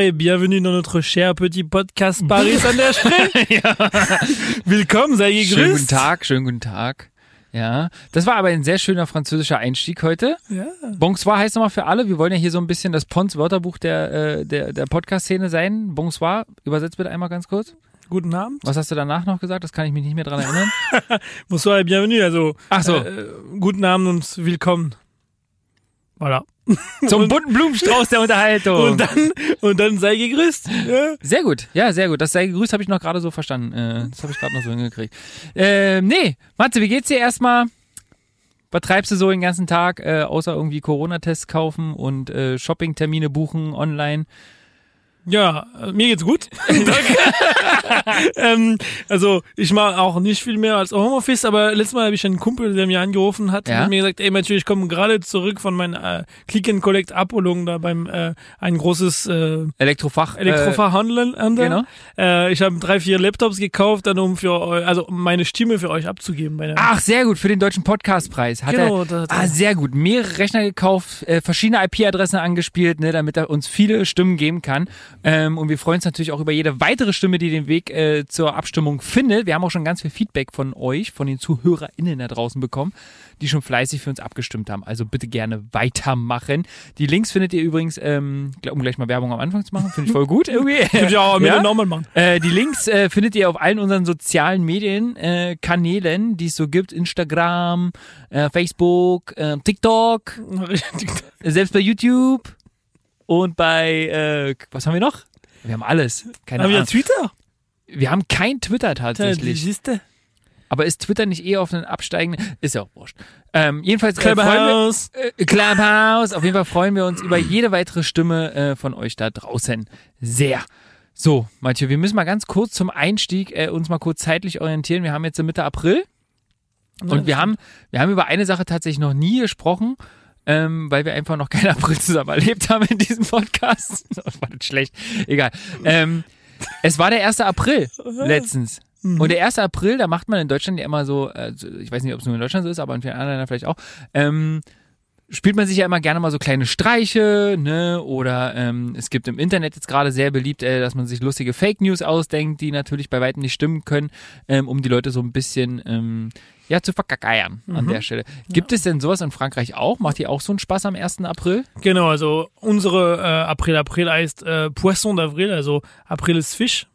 Et bienvenue dans notre cher petit Podcast Paris an der Spree. ja. Willkommen, sei gegrüßt. Schönen guten Tag, schönen guten Tag. Ja, das war aber ein sehr schöner französischer Einstieg heute. Ja. Bonsoir heißt nochmal für alle. Wir wollen ja hier so ein bisschen das Pons Wörterbuch der, äh, der, der Podcast-Szene sein. Bonsoir, übersetzt bitte einmal ganz kurz. Guten Abend. Was hast du danach noch gesagt? Das kann ich mich nicht mehr dran erinnern. Bonsoir et bienvenue, also Ach so. äh, guten Abend und willkommen. Voilà. Zum bunten Blumenstrauß der Unterhaltung. Und dann, und dann sei gegrüßt. Ja. Sehr gut, ja, sehr gut. Das sei gegrüßt habe ich noch gerade so verstanden. Äh, das habe ich gerade noch so hingekriegt. Äh, nee, Matze, wie geht's dir erstmal? Was treibst du so den ganzen Tag, äh, außer irgendwie Corona-Tests kaufen und äh, Shopping-Termine buchen online? Ja, äh, mir geht's gut. Danke. ähm, also ich mache auch nicht viel mehr als Homeoffice, aber letztes Mal habe ich einen Kumpel, der mir angerufen hat Ja? und mir gesagt, ey Mathieu, ich komme gerade zurück von meiner äh, Click and Collect Abholung da beim äh, ein großes äh, Elektrofach. Elektroverhandeln. Äh, genau. äh, ich habe drei, vier Laptops gekauft, dann um für also um meine Stimme für euch abzugeben. Ach, sehr gut, für den deutschen Podcastpreis. Hat Genau, er, da hat ah, sehr gut. Mehrere Rechner gekauft, äh, verschiedene IP-Adressen angespielt, ne, damit er uns viele Stimmen geben kann. Ähm, und wir freuen uns natürlich auch über jede weitere Stimme, die den Weg äh, zur Abstimmung findet. Wir haben auch schon ganz viel Feedback von euch, von den ZuhörerInnen da draußen bekommen, die schon fleißig für uns abgestimmt haben. Also bitte gerne weitermachen. Die Links findet ihr übrigens, ähm, um gleich mal Werbung am Anfang zu machen, finde ich voll gut irgendwie. Könnt ihr auch mit Ja? nochmal machen. Äh, die Links äh, findet ihr auf allen unseren sozialen Medien, äh, Kanälen, die es so gibt. Instagram, äh, Facebook, äh, TikTok, selbst bei YouTube und bei, äh, was haben wir noch? Wir haben alles. Keine Haben wir Ahnung. Twitter? Wir haben kein Twitter tatsächlich. siehste. Aber ist Twitter nicht eher auf einen absteigenden? Ist ja auch wurscht. Ähm, jedenfalls äh, freuen wir, Clubhouse. äh, Clubhouse. Auf jeden Fall freuen wir uns über jede weitere Stimme äh, von euch da draußen. Sehr. So, Mathieu, wir müssen mal ganz kurz zum Einstieg äh, uns mal kurz zeitlich orientieren. Wir haben jetzt Mitte April und wir haben, wir haben über eine Sache tatsächlich noch nie gesprochen, ähm, weil wir einfach noch keinen April zusammen erlebt haben in diesem Podcast. Das war nicht schlecht. Egal. Ähm, es war der 1. April letztens. Und der 1. April, da macht man in Deutschland ja immer so, äh, ich weiß nicht, ob es nur in Deutschland so ist, aber in vielen anderen Ländern vielleicht auch, ähm, spielt man sich ja immer gerne mal so kleine Streiche, ne? Oder ähm, es gibt im Internet jetzt gerade sehr beliebt, äh, dass man sich lustige Fake News ausdenkt, die natürlich bei weitem nicht stimmen können, ähm, um die Leute so ein bisschen ähm, ja zu verkackeiern an der Stelle. Gibt es denn sowas in Frankreich auch? Macht ihr auch so einen Spaß am 1. April? Genau, also unsere äh, April April heißt äh, Poisson d'Avril, also April ist Fisch.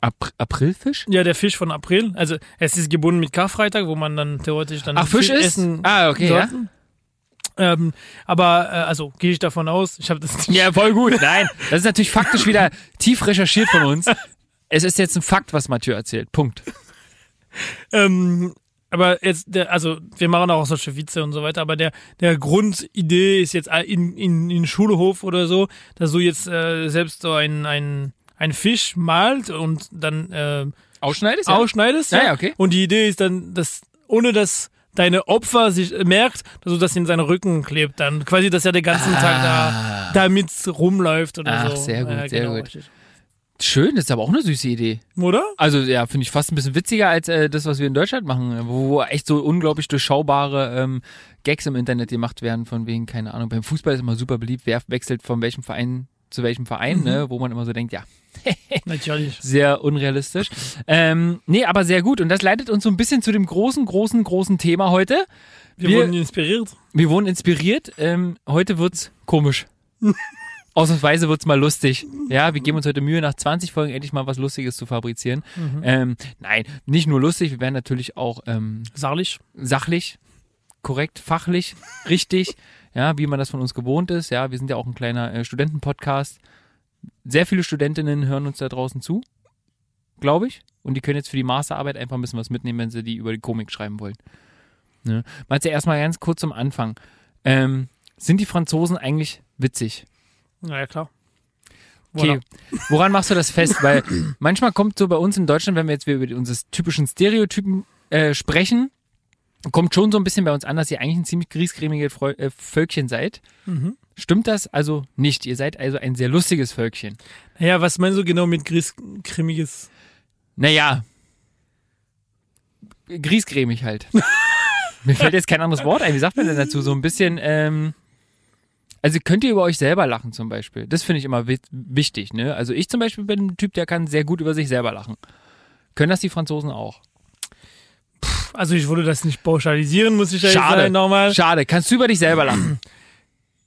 Apr Aprilfisch? Ja, der Fisch von April. Also es ist gebunden mit Karfreitag, wo man dann theoretisch dann Ach, Fisch ist? essen Ah, okay, ja. Ähm, aber äh, also gehe ich davon aus, ich habe das nicht. Ja, voll gut. Nein, das ist natürlich faktisch wieder tief recherchiert von uns. Es ist jetzt ein Fakt, was Mathieu erzählt. Punkt. Ähm, aber jetzt, der, also wir machen auch solche Witze und so weiter, aber der, der Grundidee ist jetzt in, in, in Schulhof oder so, dass du jetzt äh, selbst so ein, ein, ein Fisch malt und dann äh, Ausschneidest? ausschneidest. Ja, ja, okay. Und die Idee ist dann, dass ohne dass deine Opfer sich merkt, dass du das in seinen Rücken klebt, dann quasi, dass er den ganzen Tag da damit rumläuft oder Ach, so. sehr gut, Ja, sehr genau, gut. richtig. Schön, das ist aber auch eine süße Idee. Oder? Also ja, finde ich fast ein bisschen witziger als äh, das, was wir in Deutschland machen, wo, wo echt so unglaublich durchschaubare ähm, Gags im Internet gemacht werden, von wegen, keine Ahnung, beim Fußball ist immer super beliebt, wer wechselt von welchem Verein zu welchem Verein, ne, wo man immer so denkt, ja, Natürlich. sehr unrealistisch. Ähm, nee, aber sehr gut. Und das leitet uns so ein bisschen zu dem großen, großen, großen Thema heute. Wir, Wir- wurden inspiriert. Wir wurden inspiriert. Ähm, heute wird's komisch. Ausnahmsweise wird's mal lustig. Ja, wir geben uns heute Mühe, nach 20 Folgen endlich mal was Lustiges zu fabrizieren. Ähm, nein, nicht nur lustig, wir werden natürlich auch ähm, Sarlich. sachlich, korrekt, fachlich, richtig, ja, wie man das von uns gewohnt ist. Ja, wir sind ja auch ein kleiner äh, Studentenpodcast. Sehr viele Studentinnen hören uns da draußen zu, glaube ich. Und die können jetzt für die Masterarbeit einfach ein bisschen was mitnehmen, wenn sie die über die Komik schreiben wollen. Ne? Mal ja erstmal ganz kurz zum Anfang. Ähm, sind die Franzosen eigentlich witzig? Na ja, klar. Okay, woran machst du das fest? Weil manchmal kommt so bei uns in Deutschland, wenn wir jetzt über unsere typischen Stereotypen äh, sprechen, kommt schon so ein bisschen bei uns an, dass ihr eigentlich ein ziemlich griesgrämiges äh, Völkchen seid. Mhm. Stimmt das also nicht? Ihr seid also ein sehr lustiges Völkchen. Naja, was meinst du genau mit Grießcremiges? Naja, griesgrämig halt. Mir fällt jetzt kein anderes Wort ein. Wie sagt man denn dazu? So ein bisschen, ähm, Also könnt ihr über euch selber lachen zum Beispiel? Das finde ich immer wi- wichtig. Ne? Also ich zum Beispiel bin ein Typ, der kann sehr gut über sich selber lachen. Können das die Franzosen auch? Also ich würde das nicht pauschalisieren, muss ich ehrlich Schade. sagen, nochmal. Schade. Kannst du über dich selber lachen?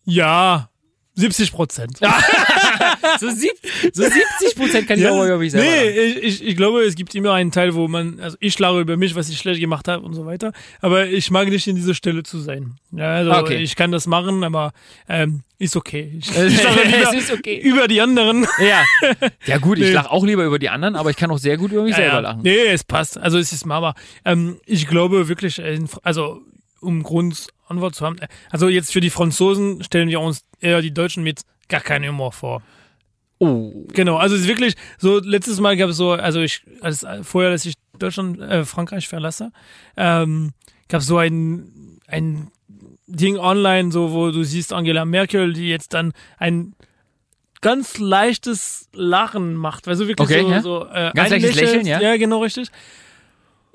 Ja, 70 Prozent. so, sieb, so 70 Prozent kann ich auch über mich selber nee, ich, ich, ich glaube, es gibt immer einen Teil, wo man, also ich lache über mich, was ich schlecht gemacht habe und so weiter, aber ich mag nicht in dieser Stelle zu sein. Ja, also Okay. ich kann das machen, aber ähm, ist okay. Ich, ich lache es lieber ist okay. über die anderen. Ja. Ja gut, ich Nee. lache auch lieber über die anderen, aber ich kann auch sehr gut über mich selber ja, lachen. Nee, es passt. Also es ist Mama. Ähm, ich glaube wirklich, äh, also um Grundantwort zu haben, äh, also jetzt für die Franzosen stellen wir uns eher die Deutschen mit gar keinen Humor vor. Oh. Genau, also es ist wirklich so, letztes Mal gab es so, also ich, als vorher, dass ich Deutschland, äh, Frankreich verlasse, ähm, gab es so ein, ein Ding online, so, wo du siehst Angela Merkel, die jetzt dann ein ganz leichtes Lachen macht, weil so wirklich Okay, so, ja. so äh, Ganz leichtes. Lächeln, ja. Ja, genau, richtig.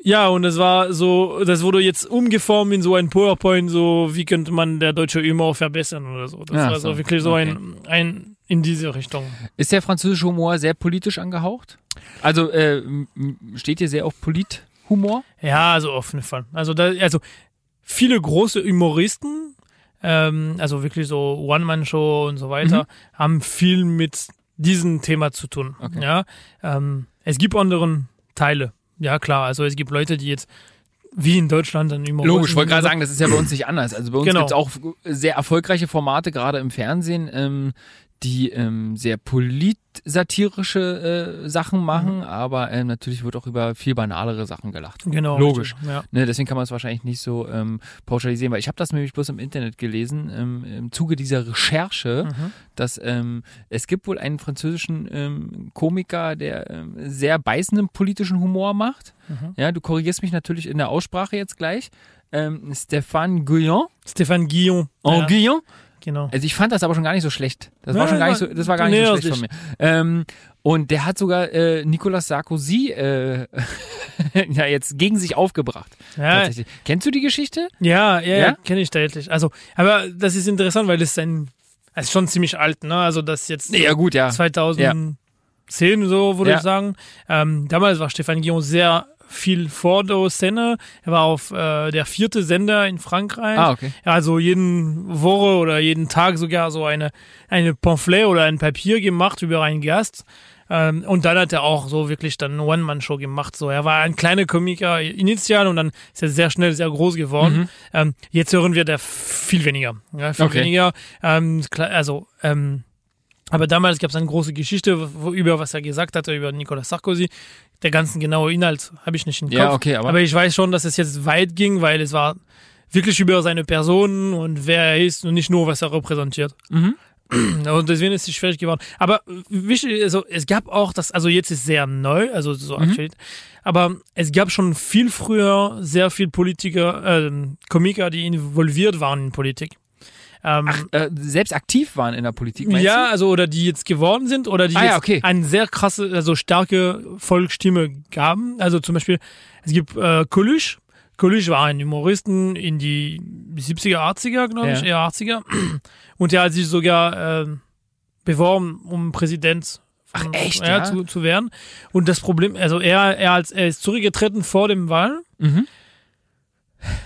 Ja, und das war so, das wurde jetzt umgeformt in so ein PowerPoint, so wie könnte man der deutsche Humor verbessern oder so. Das Ach war so, so, wirklich so okay. ein, ein in diese Richtung. Ist der französische Humor sehr politisch angehaucht? Also äh, steht hier sehr auf Polithumor? Ja, also auf jeden Fall. Also da, also viele große Humoristen, ähm, also wirklich so One-Man-Show und so weiter, haben viel mit diesem Thema zu tun. Okay. Ja, ähm, es gibt anderen Teile. Ja, klar. Also es gibt Leute, die jetzt wie in Deutschland dann Humoristen. Logisch, ich wollte gerade sagen, das ist ja bei uns nicht anders. Also bei uns Genau. gibt es auch sehr erfolgreiche Formate, gerade im Fernsehen, ähm, die ähm, sehr politsatirische äh, Sachen machen, aber ähm, natürlich wird auch über viel banalere Sachen gelacht. Genau. Logisch. richtig, Ja. Ne, deswegen kann man es wahrscheinlich nicht so ähm, pauschalisieren, weil ich habe das nämlich bloß im Internet gelesen, ähm, im Zuge dieser Recherche, Mhm. dass ähm, es gibt wohl einen französischen ähm, Komiker, der ähm, sehr beißenden politischen Humor macht. Mhm. Ja, du korrigierst mich natürlich in der Aussprache jetzt gleich. Stéphane Guyon. Stéphane Guillon. En ja, Guyon. Genau. Also ich fand das aber schon gar nicht so schlecht. Das war Ja, schon gar nicht so, das war gar nicht so schlecht von mir. Ähm, und der hat sogar äh, Nicolas Sarkozy äh, ja jetzt gegen sich aufgebracht. Ja. Kennst du die Geschichte? Ja, ja, Ja? kenne ich deutlich. Also, aber das ist interessant, weil das ist ein, das ist schon ziemlich alt, ne? Also das jetzt Ja gut, ja. 2010 so, würde ich sagen. Ähm, damals war Stefan Guillon sehr viel vor der Szene. Er war auf äh, der vierte Sender in Frankreich. Ah, okay. Also jeden Woche oder jeden Tag sogar so eine, eine Pamphlet oder ein Papier gemacht über einen Gast. Ähm, und dann hat er auch so wirklich dann eine One-Man-Show gemacht. So, er war ein kleiner Komiker initial und dann ist er sehr schnell sehr groß geworden. Mhm. Ähm, jetzt hören wir da viel weniger. Ja, viel Okay. weniger. Ähm, also, ähm, aber damals gab es eine große Geschichte wo, über was er gesagt hatte über Nicolas Sarkozy. Der ganzen genaue Inhalt habe ich nicht im Kopf. Ja, okay, aber, Aber ich weiß schon, dass es jetzt weit ging, weil es war wirklich über seine Person und wer er ist und nicht nur, was er repräsentiert. Mhm. Und deswegen ist es schwierig geworden. Aber wichtig, also es gab auch das, also jetzt ist sehr neu, also so Mhm. aktuell, aber es gab schon viel früher sehr viel Politiker, äh, Komiker, die involviert waren in Politik. Ähm, äh, selbst aktiv waren in der Politik, ja, also oder die jetzt geworden sind oder die Ah, jetzt ja, okay. eine sehr krasse, also starke Volksstimme gaben. Also zum Beispiel, es gibt äh, Coluche. Coluche war ein Humoristen in die 70er, 80er, glaube ich, Ja. eher 80er. Und der hat sich sogar äh, beworben, um Präsident Ach, echt, ja, ja? Zu, zu werden. Und das Problem, also er, er, als, er ist zurückgetreten vor dem Wahl. du? Mhm.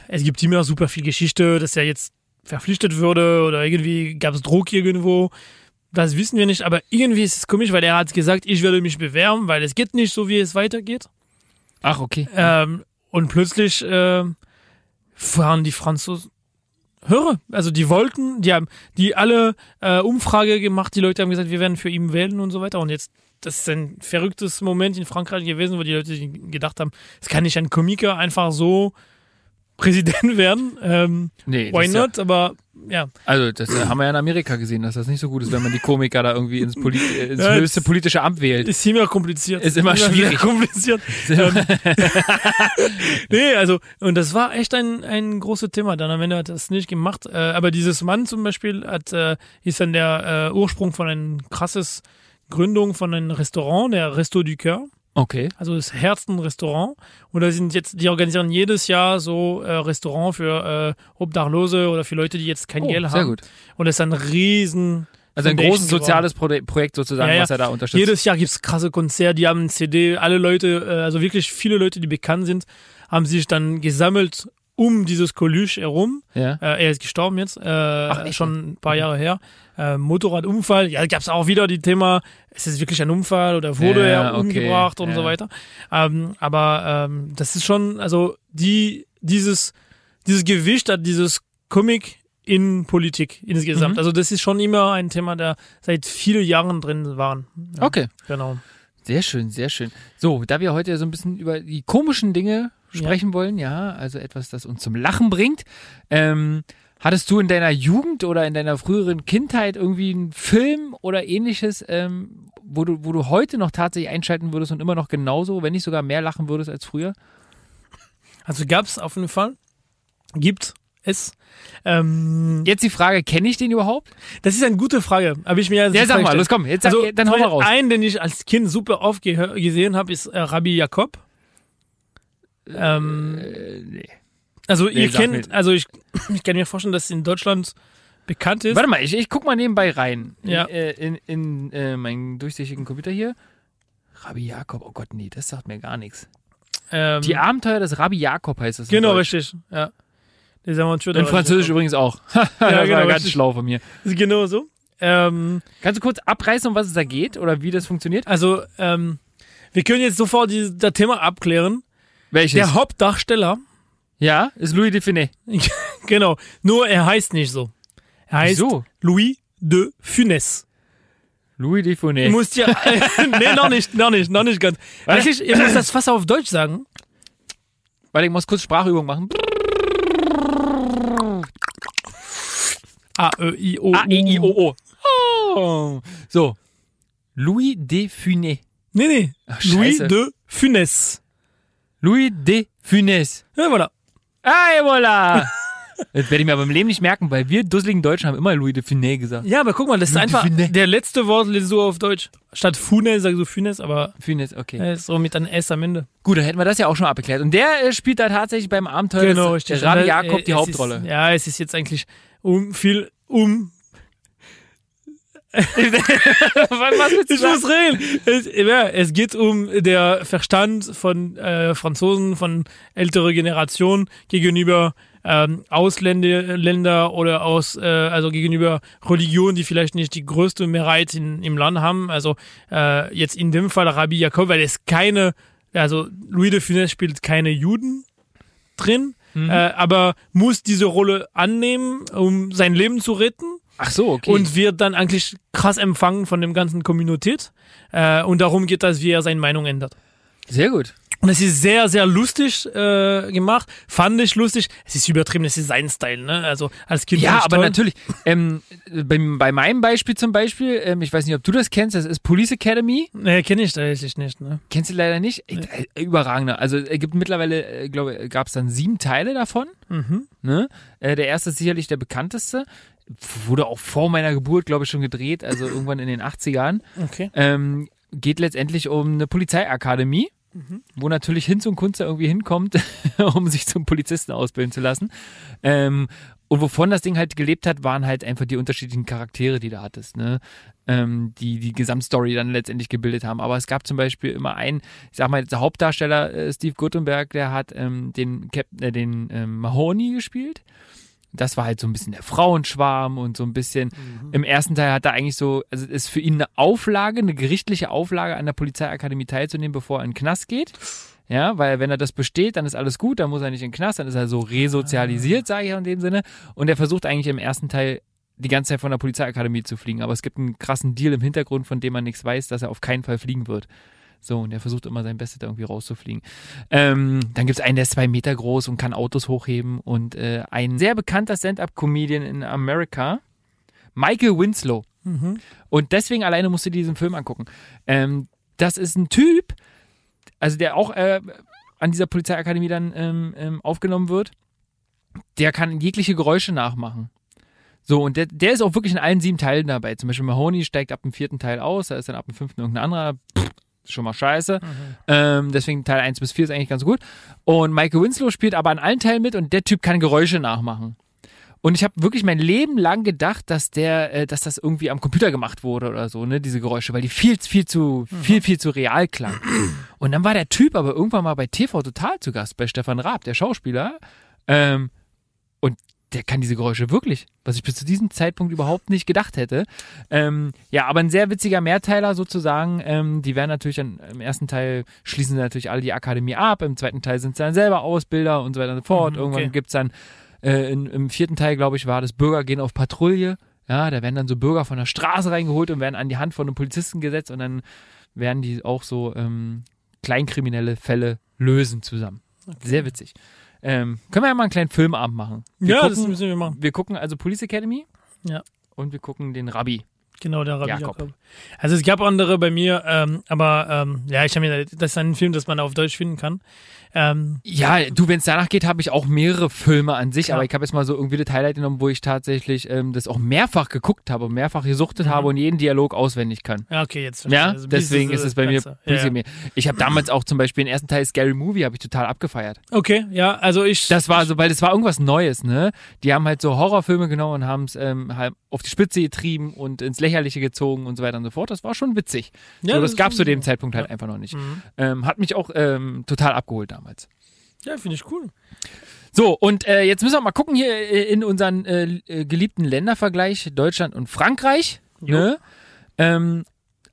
Es gibt immer super viel Geschichte, dass er jetzt verpflichtet würde oder irgendwie gab es Druck irgendwo. Das wissen wir nicht, aber irgendwie ist es komisch, weil er hat gesagt, ich werde mich bewerben, weil es geht nicht so, wie es weitergeht. Ach, okay. Ähm, und plötzlich äh, waren die Franzosen höre, also die wollten, die haben die alle äh, Umfrage gemacht, die Leute haben gesagt, wir werden für ihn wählen und so weiter. Und jetzt, das ist ein verrücktes Moment in Frankreich gewesen, wo die Leute gedacht haben, es kann nicht ein Komiker einfach so Präsident werden. Ähm, Nee, das why ist ja, not? Aber ja. also das äh, haben wir ja in Amerika gesehen, dass das nicht so gut ist, wenn man die Komiker da irgendwie ins, Polit äh, ins Ja, höchste das- politische Amt wählt. Ist immer kompliziert. Ist immer sehr schwierig. kompliziert. ähm, nee, also, und das war echt ein, ein großes Thema. Dann am Ende hat es nicht gemacht. Äh, aber dieses Mann zum Beispiel hat, äh, ist dann der äh, Ursprung von einem krasses Gründung von einem Restaurant, der Resto du Coeur. Okay. Also das Herzen-Restaurant. Und da sind jetzt, die organisieren jedes Jahr so äh, Restaurant für äh, Obdachlose oder für Leute, die jetzt kein Oh, Geld sehr haben. gut. Und das ist ein riesen Also ein großes soziales Pro Projekt sozusagen, Ja, ja. was er da unterstützt. Jedes Jahr gibt's krasse Konzerte, die haben ein CD, alle Leute, äh, also wirklich viele Leute, die bekannt sind, haben sich dann gesammelt um dieses Coluche herum. ja. Äh, er ist gestorben jetzt, äh, echt? schon ein paar Jahre her. Äh, Motorradunfall, ja, gab's auch wieder die Thema, ist es wirklich ein Unfall oder wurde Ja, er okay, umgebracht und ja. so weiter. Ähm, aber ähm, das ist schon, also die, dieses, dieses Gewicht hat dieses Comic in Politik insgesamt. Mhm. Also das ist schon immer ein Thema, der seit vielen Jahren drin waren. Ja, Okay. Genau. Sehr schön, sehr schön. So, da wir heute so ein bisschen über die komischen Dinge sprechen wollen, ja, also etwas, das uns zum Lachen bringt. Ähm, hattest du in deiner Jugend oder in deiner früheren Kindheit irgendwie einen Film oder ähnliches, ähm, wo du, wo du heute noch tatsächlich einschalten würdest und immer noch genauso, wenn nicht sogar mehr lachen würdest als früher? Also gab's auf jeden Fall, gibt es. Ähm, Jetzt die Frage, kenne ich den überhaupt? das ist eine gute Frage. Habe ich mir Ja, sag mal, los komm, jetzt sag, Also, dann hau mal raus. Einen, den ich als Kind super oft gesehen habe, ist äh, Rabbi Jakob. Ähm, Äh, nee. Also nee, ihr kennt, also ich, ich kann mir vorstellen, dass es in Deutschland bekannt ist. Warte mal, ich, ich guck mal nebenbei rein. Ja. In, äh, in, in äh, meinen durchsichtigen Computer hier. Rabbi Jakob, oh Gott, nee, das sagt mir gar nichts. Ähm, Die Abenteuer des Rabbi Jakob heißt es. in genau, Deutsch. richtig. Ja. Les Aventures de In Rabbi Französisch Jacob. übrigens auch. Ja, das genau, war ganz richtig. schlau von mir. Genau so. Ähm, Kannst du kurz abreißen, um was es da geht oder wie das funktioniert? also, ähm, wir können jetzt sofort die, das Thema abklären. Welches? Der Hauptdarsteller, ja, ist Louis Define. genau, nur er heißt nicht so. Er heißt Wieso? Louis de Funès. Louis Du Define. musst ja. nee, noch nicht, noch nicht, noch nicht ganz. Was? Eigentlich, ihr müsst das fast auf Deutsch sagen. Warte, ich muss kurz Sprachübung machen. A, Ö, I, O. A, E, I, O, O. Oh. So. Louis Defune. Nee, nee. Ach, Louis de Funès. Louis Defune. Ja, voilà. Ah, voilà. Das werde ich mir aber im Leben nicht merken, weil wir dusseligen Deutschen haben immer Louis de Funès gesagt. Ja, aber guck mal, das ist Louis einfach. Funès. Der letzte Wort du auf Deutsch. Statt Funès sagst du Funès, aber Funès, okay. ist so mit einem S am Ende. Gut, dann hätten wir das ja auch schon abgeklärt. Und der äh, spielt da tatsächlich beim Abenteuer Genau, des richtig. Rabbi Und, äh, Jakob die es Hauptrolle. Ist, ja, es ist jetzt eigentlich um viel um. Was willst du Ich sagen? muss reden. Es, ja, es geht um der Verstand von äh, Franzosen, von älterer Generation gegenüber ähm, Ausländer Länder oder aus, äh, also gegenüber Religionen, die vielleicht nicht die größte Mehrheit in, im Land haben. Also äh, jetzt in dem Fall Rabbi Jakob, weil es keine, also Louis de Funès spielt keine Juden drin, Mhm. äh, aber muss diese Rolle annehmen, um sein Leben zu retten Ach so, okay. und wird dann eigentlich krass empfangen von dem ganzen Communität. Äh, und darum geht das, wie er seine Meinung ändert. Sehr gut. Und es ist sehr, sehr lustig äh, gemacht. Fand ich lustig. Es ist übertrieben, es ist sein Style, ne? Also als Kind. Ja, ich aber toll. natürlich. Ähm, bei, bei meinem Beispiel zum Beispiel, ähm, ich weiß nicht, ob du das kennst, das ist Police Academy. Nee, kenne ich tatsächlich nicht, ne? Kennst du leider nicht? Ey, äh, überragender. Also es gibt mittlerweile, äh, glaube gab es dann sieben Teile davon. Mhm. Ne? Äh, der erste ist sicherlich der bekannteste. Wurde auch vor meiner Geburt, glaube ich, schon gedreht, also irgendwann in den 80ern. Okay. Ähm, geht letztendlich um eine Polizeiakademie, wo natürlich Hinz und Kunst da irgendwie hinkommt, um sich zum Polizisten ausbilden zu lassen. Ähm, und wovon das Ding halt gelebt hat, waren halt einfach die unterschiedlichen Charaktere, die du hattest, ne? Ähm, die die Gesamtstory dann letztendlich gebildet haben. Aber es gab zum Beispiel immer einen, ich sag mal, der Hauptdarsteller äh, Steve Guttenberg, der hat ähm, den Captain, äh, den ähm, Mahoney gespielt. Das war halt so ein bisschen der Frauenschwarm und so ein bisschen. Im ersten Teil hat er eigentlich so, also es ist für ihn eine Auflage, eine gerichtliche Auflage an der Polizeiakademie teilzunehmen, bevor er in den Knast geht. Ja, weil wenn er das besteht, dann ist alles gut, dann muss er nicht in den Knast, dann ist er so resozialisiert, sage ich ja in dem Sinne. Und er versucht eigentlich im ersten Teil die ganze Zeit von der Polizeiakademie zu fliegen. Aber es gibt einen krassen Deal im Hintergrund, von dem man nichts weiß, dass er auf keinen Fall fliegen wird. So, und er versucht immer sein Bestes, da irgendwie rauszufliegen. Ähm, dann gibt es einen, der ist zwei Meter groß und kann Autos hochheben. Und äh, ein sehr bekannter Stand-Up-Comedian in Amerika, Michael Winslow. Mhm. Und deswegen alleine musst du dir diesen Film angucken. Ähm, das ist ein Typ, also der auch äh, an dieser Polizeiakademie dann ähm, ähm, aufgenommen wird. Der kann jegliche Geräusche nachmachen. So, und der, der ist auch wirklich in allen sieben Teilen dabei. Zum Beispiel Mahoney steigt ab dem vierten Teil aus, da ist dann ab dem fünften irgendein anderer. Pff, schon mal scheiße. Ähm, deswegen Teil 1 bis 4 ist eigentlich ganz gut. Und Michael Winslow spielt aber an allen Teilen mit und der Typ kann Geräusche nachmachen. Und ich habe wirklich mein Leben lang gedacht, dass der, äh, dass das irgendwie am Computer gemacht wurde oder so, ne, diese Geräusche, weil die viel, viel zu, viel, viel zu real klangen. Und dann war der Typ aber irgendwann mal bei TV Total zu Gast, bei Stefan Raab, der Schauspieler. Ähm, der kann diese Geräusche wirklich, was ich bis zu diesem Zeitpunkt überhaupt nicht gedacht hätte. Ähm, ja, aber ein sehr witziger Mehrteiler sozusagen. Ähm, die werden natürlich dann, im ersten Teil schließen sie natürlich alle die Akademie ab, im zweiten Teil sind sie dann selber Ausbilder und so weiter und so fort. Mhm, Irgendwann okay. gibt's dann, äh, in, im vierten Teil, glaube ich, war das Bürger gehen auf Patrouille. Ja, da werden dann so Bürger von der Straße reingeholt und werden an die Hand von einem Polizisten gesetzt und dann werden die auch so ähm, kleinkriminelle Fälle lösen zusammen. Sehr witzig. Ähm, können wir ja mal einen kleinen Filmabend machen. Wir ja, das gucken, müssen wir machen. wir gucken also Police Academy. Ja. Und wir gucken den Rabbi. Genau, der Rabbi Jakob. Jakob. Also es gab andere bei mir, ähm, aber ähm, ja, ich habe mir, das ist ein Film, das man auf Deutsch finden kann. Ähm, Ja, du, wenn es danach geht, habe ich auch mehrere Filme an sich, Ja. aber ich habe jetzt mal so irgendwie das Highlight genommen, wo ich tatsächlich ähm, das auch mehrfach geguckt habe, mehrfach gesuchtet Mhm. habe und jeden Dialog auswendig kann. ja, okay, jetzt verstehe Ja. Also, deswegen ist es bei mir Ganze. Police ja, ja. Academy. Ich habe damals auch zum Beispiel den ersten Teil Scary Movie habe ich total abgefeiert. Okay, ja, also ich. Das war so, weil das war irgendwas Neues, ne? Die haben halt so Horrorfilme genommen und haben es ähm, halt auf die Spitze getrieben und ins Lächerliche gezogen und so weiter und so fort. Das war schon witzig. ja, so, das ist gab es zu dem Zeitpunkt halt Ja. einfach noch nicht. Mhm. Ähm, hat mich auch ähm, total abgeholt damals. Ja, finde ich cool. So, und äh, jetzt müssen wir mal gucken hier äh, in unseren äh, äh, geliebten Ländervergleich Deutschland und Frankreich. Ne? Ähm,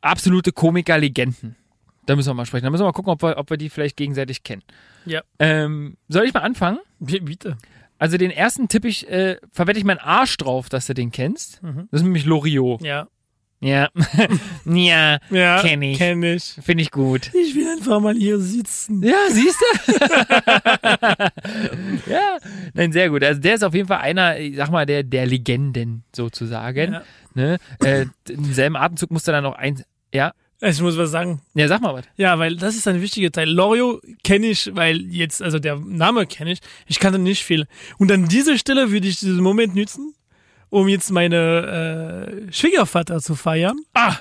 absolute Komiker-Legenden. Da müssen wir mal sprechen. Da müssen wir mal gucken, ob wir, ob wir die vielleicht gegenseitig kennen. Ja. Ähm, soll ich mal anfangen? Bi- Bitte. Also den ersten tippe ich, äh, verwette ich meinen Arsch drauf, dass du den kennst. Mhm. Das ist nämlich Loriot. Ja. Ja. ja, Ja, Kenn ich. Kenn ich. finde ich gut. Ich will einfach mal hier sitzen. Ja, siehst du? ja, nein, sehr gut. Also der ist auf jeden Fall einer, ich sag mal, der, der Legenden sozusagen. Ja. Ne? Äh, Im selben Atemzug musste dann noch eins. Ja, Ich muss was sagen. ja, sag mal was. Ja, weil das ist ein wichtiger Teil. Lorio kenne ich, weil jetzt, also der Name kenne ich. Ich kannte nicht viel. Und an dieser Stelle würde ich diesen Moment nutzen, um jetzt meine äh, Schwiegervater zu feiern. Ah,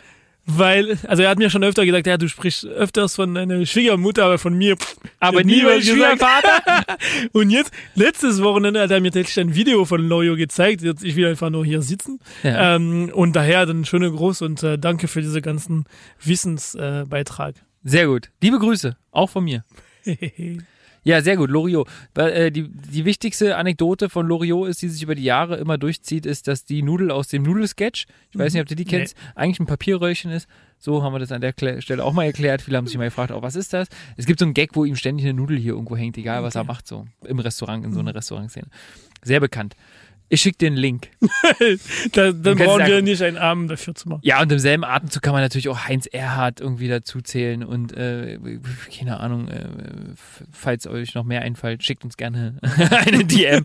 Weil, also er hat mir schon öfter gesagt, ja, du sprichst öfters von deiner Schwiegermutter, aber von mir. pff, aber nie gesagt. Schwiegervater. Und jetzt, letztes Wochenende hat er mir tatsächlich ein Video von Lorio gezeigt. Jetzt, ich will einfach nur hier sitzen. Ja. Ähm, und daher dann schöne Gruß und äh, danke für diese ganzen Wissensbeitrag. Äh. Sehr gut. Liebe Grüße, auch von mir. Ja, sehr gut. Loriot. Äh, die, die wichtigste Anekdote von Loriot ist, die sich über die Jahre immer durchzieht, ist, dass die Nudel aus dem Nudelsketch, ich weiß nicht, ob du die Nee. kennst, eigentlich ein Papierröllchen ist. So haben wir das an der Stelle auch mal erklärt. Viele haben sich mal gefragt, oh, was ist das? Es gibt so einen Gag, wo ihm ständig eine Nudel hier irgendwo hängt, egal was er macht, so im Restaurant, in so einer Restaurantszene. Sehr bekannt. Ich schicke dir einen Link. da, dann kannst brauchen wir nicht einen Abend dafür zu machen. Ja, und im selben Atemzug kann man natürlich auch Heinz Erhardt irgendwie dazu zählen und äh, keine Ahnung, äh, falls euch noch mehr einfällt, schickt uns gerne eine DM.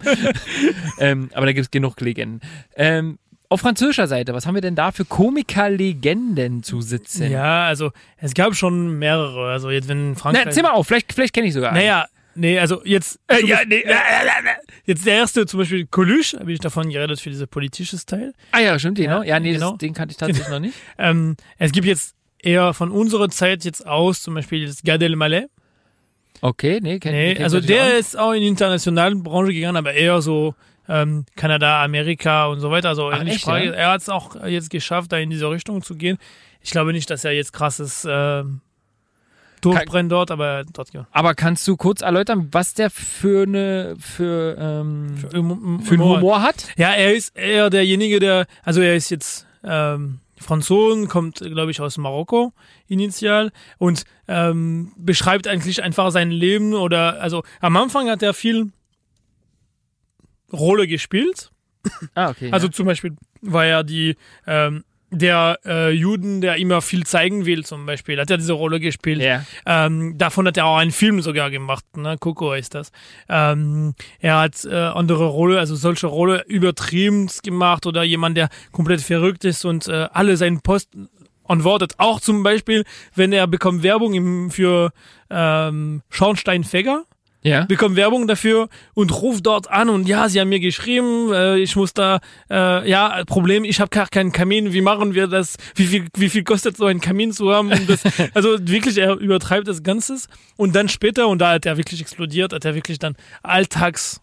ähm, aber da gibt es genug Legenden. Ähm, auf französischer Seite, was haben wir denn da für Komiker-Legenden zu sitzen? Ja, also es gab schon mehrere. Also jetzt, wenn Frankreich. Na, zähl mal auf, vielleicht, vielleicht kenne ich sogar einen. Naja, nee, also jetzt. Äh, ja, nee, äh, Jetzt der erste, zum Beispiel Coluche, habe ich davon geredet für dieses politisches Teil. Ah ja, stimmt, genau. Ja, nee, genau. das, den kannte ich tatsächlich noch nicht. Ähm, es gibt jetzt eher von unserer Zeit jetzt aus, zum Beispiel jetzt Gad Elmaleh. Okay, nee, kenn, Nee, kenn also auch der nicht. ist auch in die internationalen Branche gegangen, aber eher so ähm, Kanada, Amerika und so weiter. Also Ach, echt, Frage. ja? Er hat es auch jetzt geschafft, da in diese Richtung zu gehen. Ich glaube nicht, dass er jetzt krasses ähm, durchbrennt dort, aber dort ja. Aber kannst du kurz erläutern, was der für eine für, ähm, Für, für, Humor. einen Humor hat? Ja, er ist eher derjenige, der, also er ist jetzt ähm, Franzosen, kommt, glaube ich, aus Marokko initial und ähm, beschreibt eigentlich einfach sein Leben oder, also am Anfang hat er viel Rolle gespielt. Ah, okay. Also zum Beispiel war er die, ähm, der äh, Juden, der immer viel zeigen will, zum Beispiel, hat er diese Rolle gespielt. ja. Ähm, davon hat er auch einen Film sogar gemacht, ne? Coco ist das. Ähm, er hat äh, andere Rolle, also solche Rolle übertrieben gemacht oder jemand, der komplett verrückt ist und äh, alle seinen Post antwortet. Auch zum Beispiel, wenn er bekommt Werbung im, für ähm, Schornsteinfeger. Ja. bekommt Werbung dafür und ruft dort an und ja, sie haben mir geschrieben, äh, ich muss da, äh, ja, Problem, ich habe gar keinen Kamin, wie machen wir das, wie viel, wie viel kostet so ein Kamin zu haben? Das, also wirklich, er übertreibt das Ganze und dann später, und da hat er wirklich explodiert, hat er wirklich dann Alltags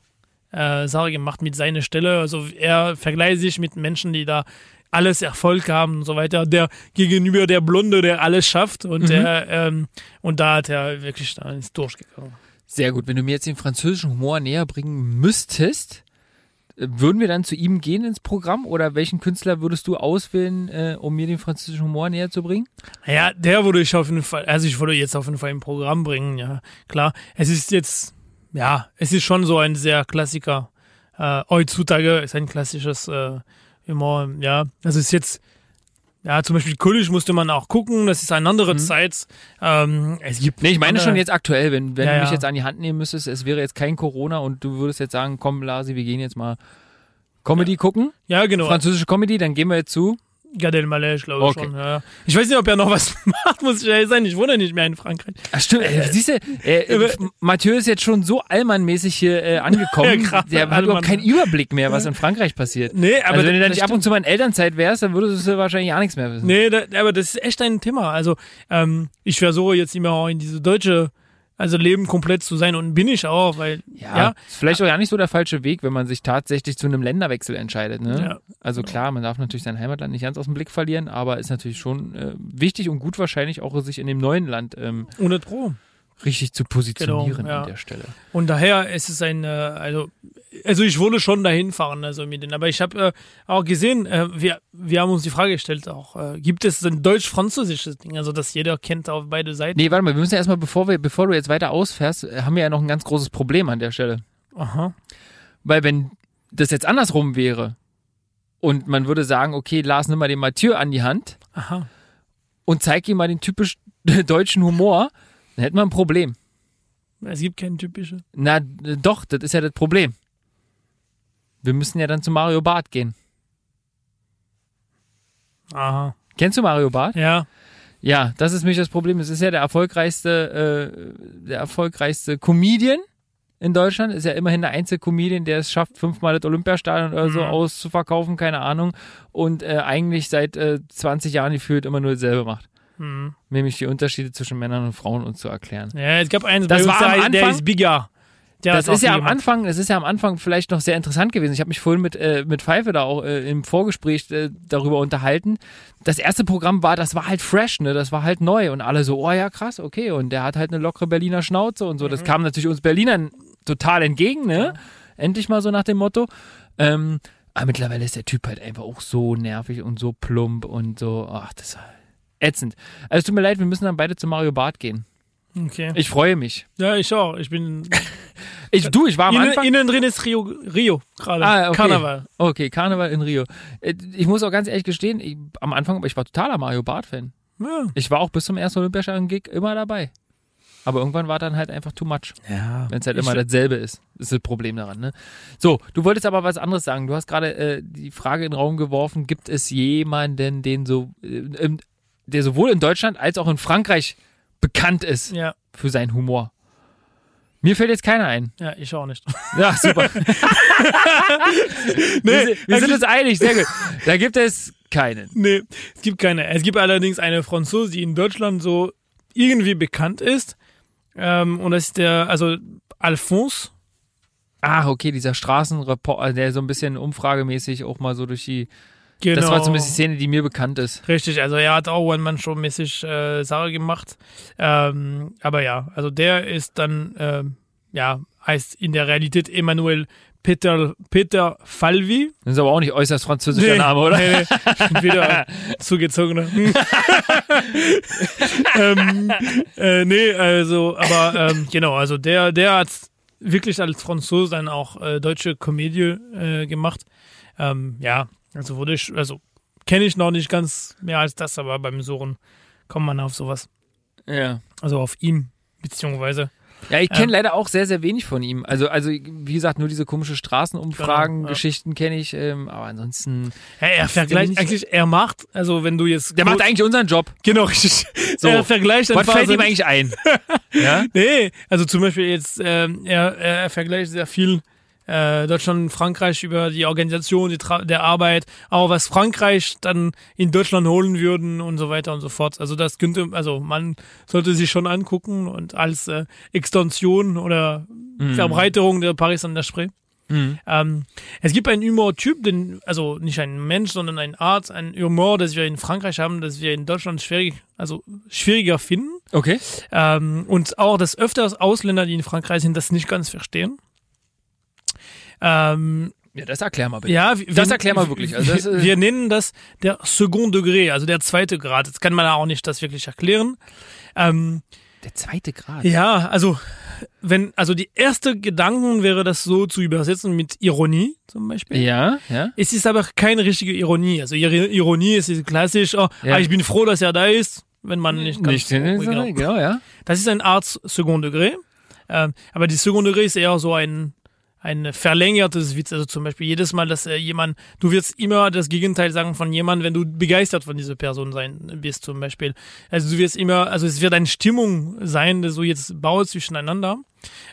äh, Sache gemacht mit seiner Stelle, also er vergleicht sich mit Menschen, die da alles Erfolg haben und so weiter, der gegenüber der Blonde, der alles schafft und Mhm. der, ähm, und da hat er wirklich da ins durchgegangen. Sehr gut. Wenn du mir jetzt den französischen Humor näher bringen müsstest, äh, würden wir dann zu ihm gehen ins Programm oder welchen Künstler würdest du auswählen, äh, um mir den französischen Humor näher zu bringen? Ja, der würde ich auf jeden Fall, also ich würde jetzt auf jeden Fall im Programm bringen, ja, klar. Es ist jetzt, ja, es ist schon so ein sehr Klassiker. Äh, heutzutage ist ein klassisches äh, Humor, ja. Das ist jetzt, ja, zum Beispiel Kullisch musste man auch gucken, das ist eine andere Zeit. Ähm, es gibt Nee, ich meine schon jetzt aktuell, wenn, wenn Ja, du mich ja. jetzt an die Hand nehmen müsstest, es wäre jetzt kein Corona und du würdest jetzt sagen, komm Lasi, wir gehen jetzt mal Comedy gucken, Ja, genau. französische Comedy, dann gehen wir jetzt zu. Gad Elmaleh, glaube ich Okay. schon. Ja. Ich weiß nicht, ob er noch was macht, muss ich ehrlich sein. Ich wohne nicht mehr in Frankreich. Ach stimmt, äh, siehst du, äh, äh, Mathieu ist jetzt schon so allmannmäßig hier äh, angekommen, Ja, der hat Allmann. überhaupt keinen Überblick mehr, was in Frankreich passiert. Nee, aber also wenn du dann nicht ab und zu mal in Elternzeit wärst, dann würdest du wahrscheinlich auch nichts mehr wissen. Nee, da, aber das ist echt ein Thema. Also ähm, ich versuche jetzt immer auch in diese deutsche, also Leben komplett zu sein und bin ich auch, weil Ja, ja, ist vielleicht auch ja nicht so der falsche Weg, wenn man sich tatsächlich zu einem Länderwechsel entscheidet. Ne? Ja. Also klar, man darf natürlich sein Heimatland nicht ganz aus dem Blick verlieren, aber ist natürlich schon äh, wichtig und gut wahrscheinlich auch sich in dem neuen Land ähm, ohne Pro. Richtig zu positionieren Genau, ja. an der Stelle. Und daher ist es ein, äh, also, also ich wollte schon dahin fahren, also mit denen. Aber ich habe äh, auch gesehen, äh, wir, wir haben uns die Frage gestellt auch, äh, gibt es ein deutsch-französisches Ding, also das jeder kennt auf beide Seiten? Nee, warte mal, wir müssen ja erstmal, bevor, wir, bevor du jetzt weiter ausfährst, äh, haben wir ja noch ein ganz großes Problem an der Stelle. Aha. Weil wenn das jetzt andersrum wäre und man würde sagen, okay, Lars, nimm mal den Mathieu an die Hand Aha. und zeig ihm mal den typisch deutschen Humor, dann hätten wir ein Problem. Es gibt keinen typischen. Na, doch, das ist ja das Problem. Wir müssen ja dann zu Mario Barth gehen. Aha. Kennst du Mario Barth? Ja. Ja, das ist nämlich das Problem. Es ist ja der erfolgreichste, äh, der erfolgreichste Comedian in Deutschland. Ist ja immerhin der einzige Comedian, der es schafft, fünfmal das Olympiastadion oder so Mhm. auszuverkaufen, keine Ahnung. Und äh, eigentlich seit äh, 20 Jahren gefühlt immer nur dasselbe macht. Hm. Nämlich die Unterschiede zwischen Männern und Frauen uns zu erklären. Ja, es gab einen, Das war am der, der Anfang- ist bigger. Der das ist ja am. Anfang, das ist ja am Anfang vielleicht noch sehr interessant gewesen. Ich habe mich vorhin mit, äh, mit Pfeife da auch äh, im Vorgespräch äh, darüber unterhalten. Das erste Programm war, das war halt fresh, ne? Das war halt neu und alle so, oh ja, krass, okay. Und der hat halt eine lockere Berliner Schnauze und so. Das kam natürlich uns Berlinern total entgegen, ne? Endlich mal so nach dem Motto. Ähm, aber mittlerweile ist der Typ halt einfach auch so nervig und so plump und so, ach, das ist ätzend. Also es tut mir leid, wir müssen dann beide zu Mario Barth gehen. Okay. Ich freue mich. Ja, ich auch. Ich bin. Ich, du, ich war am innen, Anfang. innen drin ist Rio, Rio gerade. Ah, okay. Karneval. Okay, Karneval in Rio. Äh, Ich muss auch ganz ehrlich gestehen, ich, am Anfang, ich war totaler Mario Barth-Fan. Ja. Ich war auch bis zum ersten Olympiastadion-Gig immer dabei. Aber irgendwann war dann halt einfach too much, ja. wenn es halt immer dasselbe ist. Das ist das Problem daran, ne? So, du wolltest aber was anderes sagen. Du hast gerade äh, die Frage in den Raum geworfen, gibt es jemanden, den so, äh, im- der sowohl in Deutschland als auch in Frankreich bekannt ist Ja. für seinen Humor? Mir fällt jetzt keiner ein. Ja, ich auch nicht. Ja, super. wir, sind- wir sind uns einig, sehr gut. Da gibt es keinen. Nee, es gibt keine. Es gibt allerdings eine Franzose, die in Deutschland so irgendwie bekannt ist. Ähm, und das ist der, also Alphonse. Ah, okay, dieser Straßenreporter, der so ein bisschen umfragemäßig auch mal so durch die. Genau. Das war zumindest die Szene, die mir bekannt ist. Richtig, also er hat auch One-Man-Show-mäßig äh, Sache gemacht. Ähm, aber ja, also der ist dann, ähm, ja, heißt in der Realität Emmanuel Peter, Peter Falvi. Das ist aber auch nicht äußerst französischer Name, oder? Nee, nee. Wieder zugezogener. ähm, äh, nee, also, aber ähm, genau, also der, der hat wirklich als Franzose dann auch äh, deutsche Komödie äh, gemacht. Ähm, ja, also wurde ich, also kenne ich noch nicht ganz mehr als das, aber beim Suchen kommt man auf sowas. Ja. Also auf ihn, beziehungsweise. Ja, ich kenne Ähm. leider auch sehr, sehr wenig von ihm. Also, also wie gesagt, nur diese komische Straßenumfragen, Genau, ja. Kenne ich, ähm, aber ansonsten. Ja, er vergleicht eigentlich, er macht, also wenn du jetzt. Der macht eigentlich unseren Job. Genau, richtig. So. er vergleicht Was fällt ihm eigentlich ein? ja? Nee, also zum Beispiel jetzt, ähm, er, er vergleicht sehr viel äh, Deutschland und Frankreich über die Organisation die Tra der Arbeit, auch was Frankreich dann in Deutschland holen würden und so weiter und so fort. Also das könnte, also man sollte sich schon angucken und als äh, Extension oder Verbreiterung der Paris an der Spree. Mhm. Ähm, es gibt einen Humortyp, den, also nicht ein Mensch, sondern ein Art, ein Humor, das wir in Frankreich haben, das wir in Deutschland schwierig, also schwieriger finden. Okay. Ähm, und auch, dass öfters Ausländer, die in Frankreich sind, das nicht ganz verstehen. Ähm, Ja, das erklär mal bitte. ja, wir, Das erklär mal wirklich. Also das, wir, nennen das der Second Degré, also der zweite Grad. Das kann man auch nicht das wirklich erklären. Ähm, Der zweite Grad. ja, also wenn, also die erste Gedanken wäre das so zu übersetzen mit Ironie zum Beispiel. Ja, ja. Es ist aber keine richtige Ironie. Also Ironie ist klassisch, oh, Ja. ah, ich bin froh, dass er da ist, wenn man nicht ganz Nicht in genau. genau, ja. Das ist eine Art Second Degré. Ähm, aber die Second Degré ist eher so ein, ein verlängertes Witz. Also zum Beispiel jedes Mal, dass äh, jemand, du wirst immer das Gegenteil sagen von jemandem, wenn du begeistert von dieser Person sein bist, zum Beispiel. Also du wirst immer, also es wird eine Stimmung sein, so jetzt baut zwischeneinander.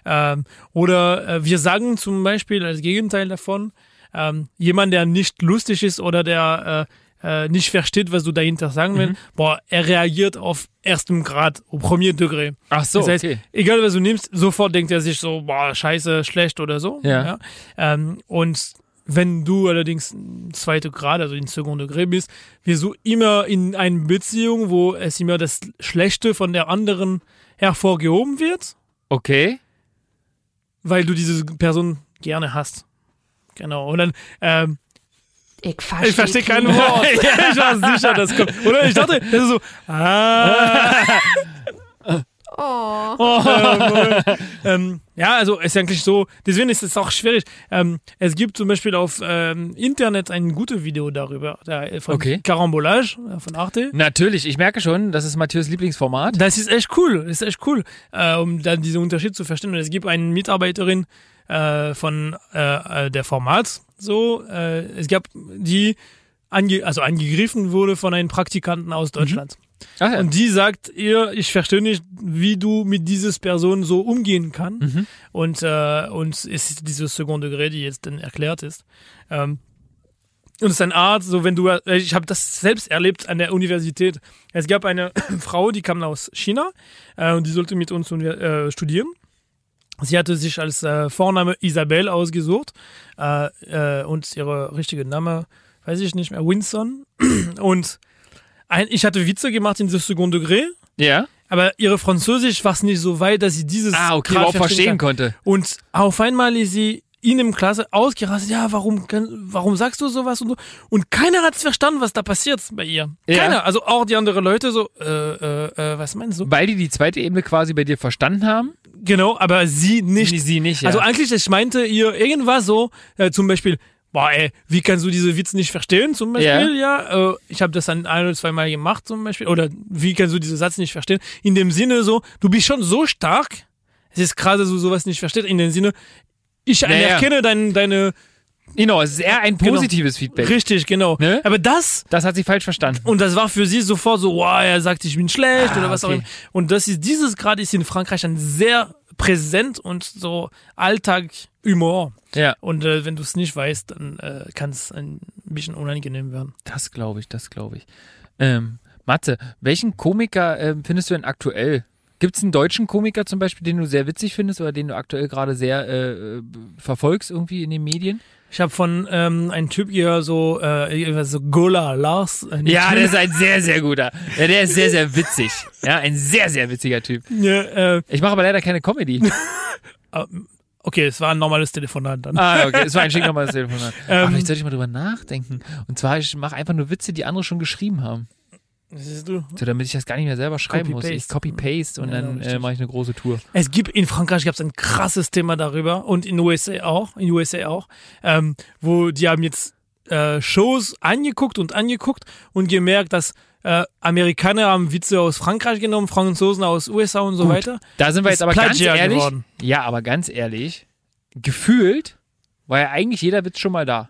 Ähm, oder äh, wir sagen zum Beispiel als Gegenteil davon, ähm, jemand, der nicht lustig ist oder der äh, äh, nicht versteht, was du dahinter sagen willst, boah, er reagiert auf erstem Grad, au premier Degré. Ach so, das heißt, okay. egal was du nimmst, sofort denkt er sich so, boah, scheiße, schlecht oder so. Ja. Ähm, und wenn du allerdings zweite Grad, also in Second Degré bist, wirst du immer in einer Beziehung, wo es immer das Schlechte von der anderen hervorgehoben wird, Okay. weil du diese Person gerne hast. Genau. Und dann, ähm, Ich verstehe, ich verstehe kein Wort. ich war sicher, das kommt. Oder ich dachte, das ist so, ah. Oh. ähm, ja, also ist eigentlich so, deswegen ist es auch schwierig. Ähm, es gibt zum Beispiel auf ähm, Internet ein gutes Video darüber, da, äh, von Okay. Carambolage äh, von Arte. Natürlich, ich merke schon, das ist Matthäus Lieblingsformat. Das ist echt cool, das ist echt cool, äh, um dann diesen Unterschied zu verstehen. Und es gibt eine Mitarbeiterin äh, von äh, äh, der Format, so, äh, es gab die ange also angegriffen wurde von einem Praktikanten aus Deutschland. Ach ja. Und die sagt ihr, ich verstehe nicht, wie du mit dieses Person so umgehen kann. Mhm. Und, äh, und es ist diese Second Degré, die jetzt dann erklärt ist. Ähm, und es ist eine Art, so wenn du, äh, ich habe das selbst erlebt an der Universität. Es gab eine Frau, die kam aus China äh, und die sollte mit uns äh, studieren. Sie hatte sich als äh, Vorname Isabel ausgesucht äh, äh, und ihre richtige Name, weiß ich nicht mehr, Winson. Und ein, ich hatte Witze gemacht in diesem Second Degré, ja. aber ihre Französisch war nicht so weit, dass sie dieses Ah, okay, überhaupt verstehen kann. konnte. Und auf einmal ist sie in dem Klasse ausgerastet, ja, warum, warum sagst du sowas und so? Und keiner hat verstanden, was da passiert bei ihr. Ja. Keiner, also auch die anderen Leute so, äh, äh, äh, was meinst du? Weil die die zweite Ebene quasi bei dir verstanden haben? Genau, aber sie nicht. Sie nicht, ja. Also eigentlich, ich meinte ihr irgendwas so, äh, zum Beispiel, boah, ey, wie kannst du diese Witze nicht verstehen, zum Beispiel, ja, äh, ich habe das dann ein oder zweimal gemacht, zum Beispiel, oder wie kannst du diesen Satz nicht verstehen? In dem Sinne so, du bist schon so stark, es ist gerade, dass du sowas nicht verstehst, in dem Sinne, ich ja. anerkenne dein, deine, Genau, es ist eher ein Genau. positives Feedback. richtig, genau, Ne? aber das, Das hat sie falsch verstanden. und das war für sie sofort so, wow, er sagt, ich bin schlecht Ah, oder was okay. auch immer. Und das ist, dieses Grad ist in Frankreich ein sehr präsent und so Alltag-Humor. Ja, Und äh, wenn du es nicht weißt, dann äh, kann es ein bisschen unangenehm werden. das glaube ich, das glaube ich. Ähm, Mathe, welchen Komiker ähm, findest du denn aktuell? Gibt es einen deutschen Komiker zum Beispiel, den du sehr witzig findest oder den du aktuell gerade sehr äh, äh, verfolgst irgendwie in den Medien? Ich habe von ähm, einem Typ hier so, äh, so Gola Lars. äh, Ja, der ist ein sehr, sehr guter. Ja, der ist sehr, sehr witzig. Ja, ein sehr, sehr witziger Typ. ja, äh, Ich mache aber leider keine Comedy. okay, es war ein normales Telefonat dann. Ah, okay, es war ein schick nochmal das Telefon. Ähm. Aber vielleicht sollte ich mal drüber nachdenken. Und zwar, ich mache einfach nur Witze, die andere schon geschrieben haben. Siehst du? So, damit ich das gar nicht mehr selber schreiben muss. Ich Copy-paste. und Ja, dann äh, mache ich eine große Tour. Es gibt in Frankreich gab es ein krasses Thema darüber und in USA auch, in USA auch, ähm, wo die haben jetzt äh, Shows angeguckt und angeguckt und gemerkt, dass äh, Amerikaner haben Witze aus Frankreich genommen, Franzosen aus USA und so Gut. weiter. Da sind wir jetzt aber ganz ehrlich. geworden. Ja, aber ganz ehrlich, gefühlt war ja eigentlich jeder Witz schon mal da.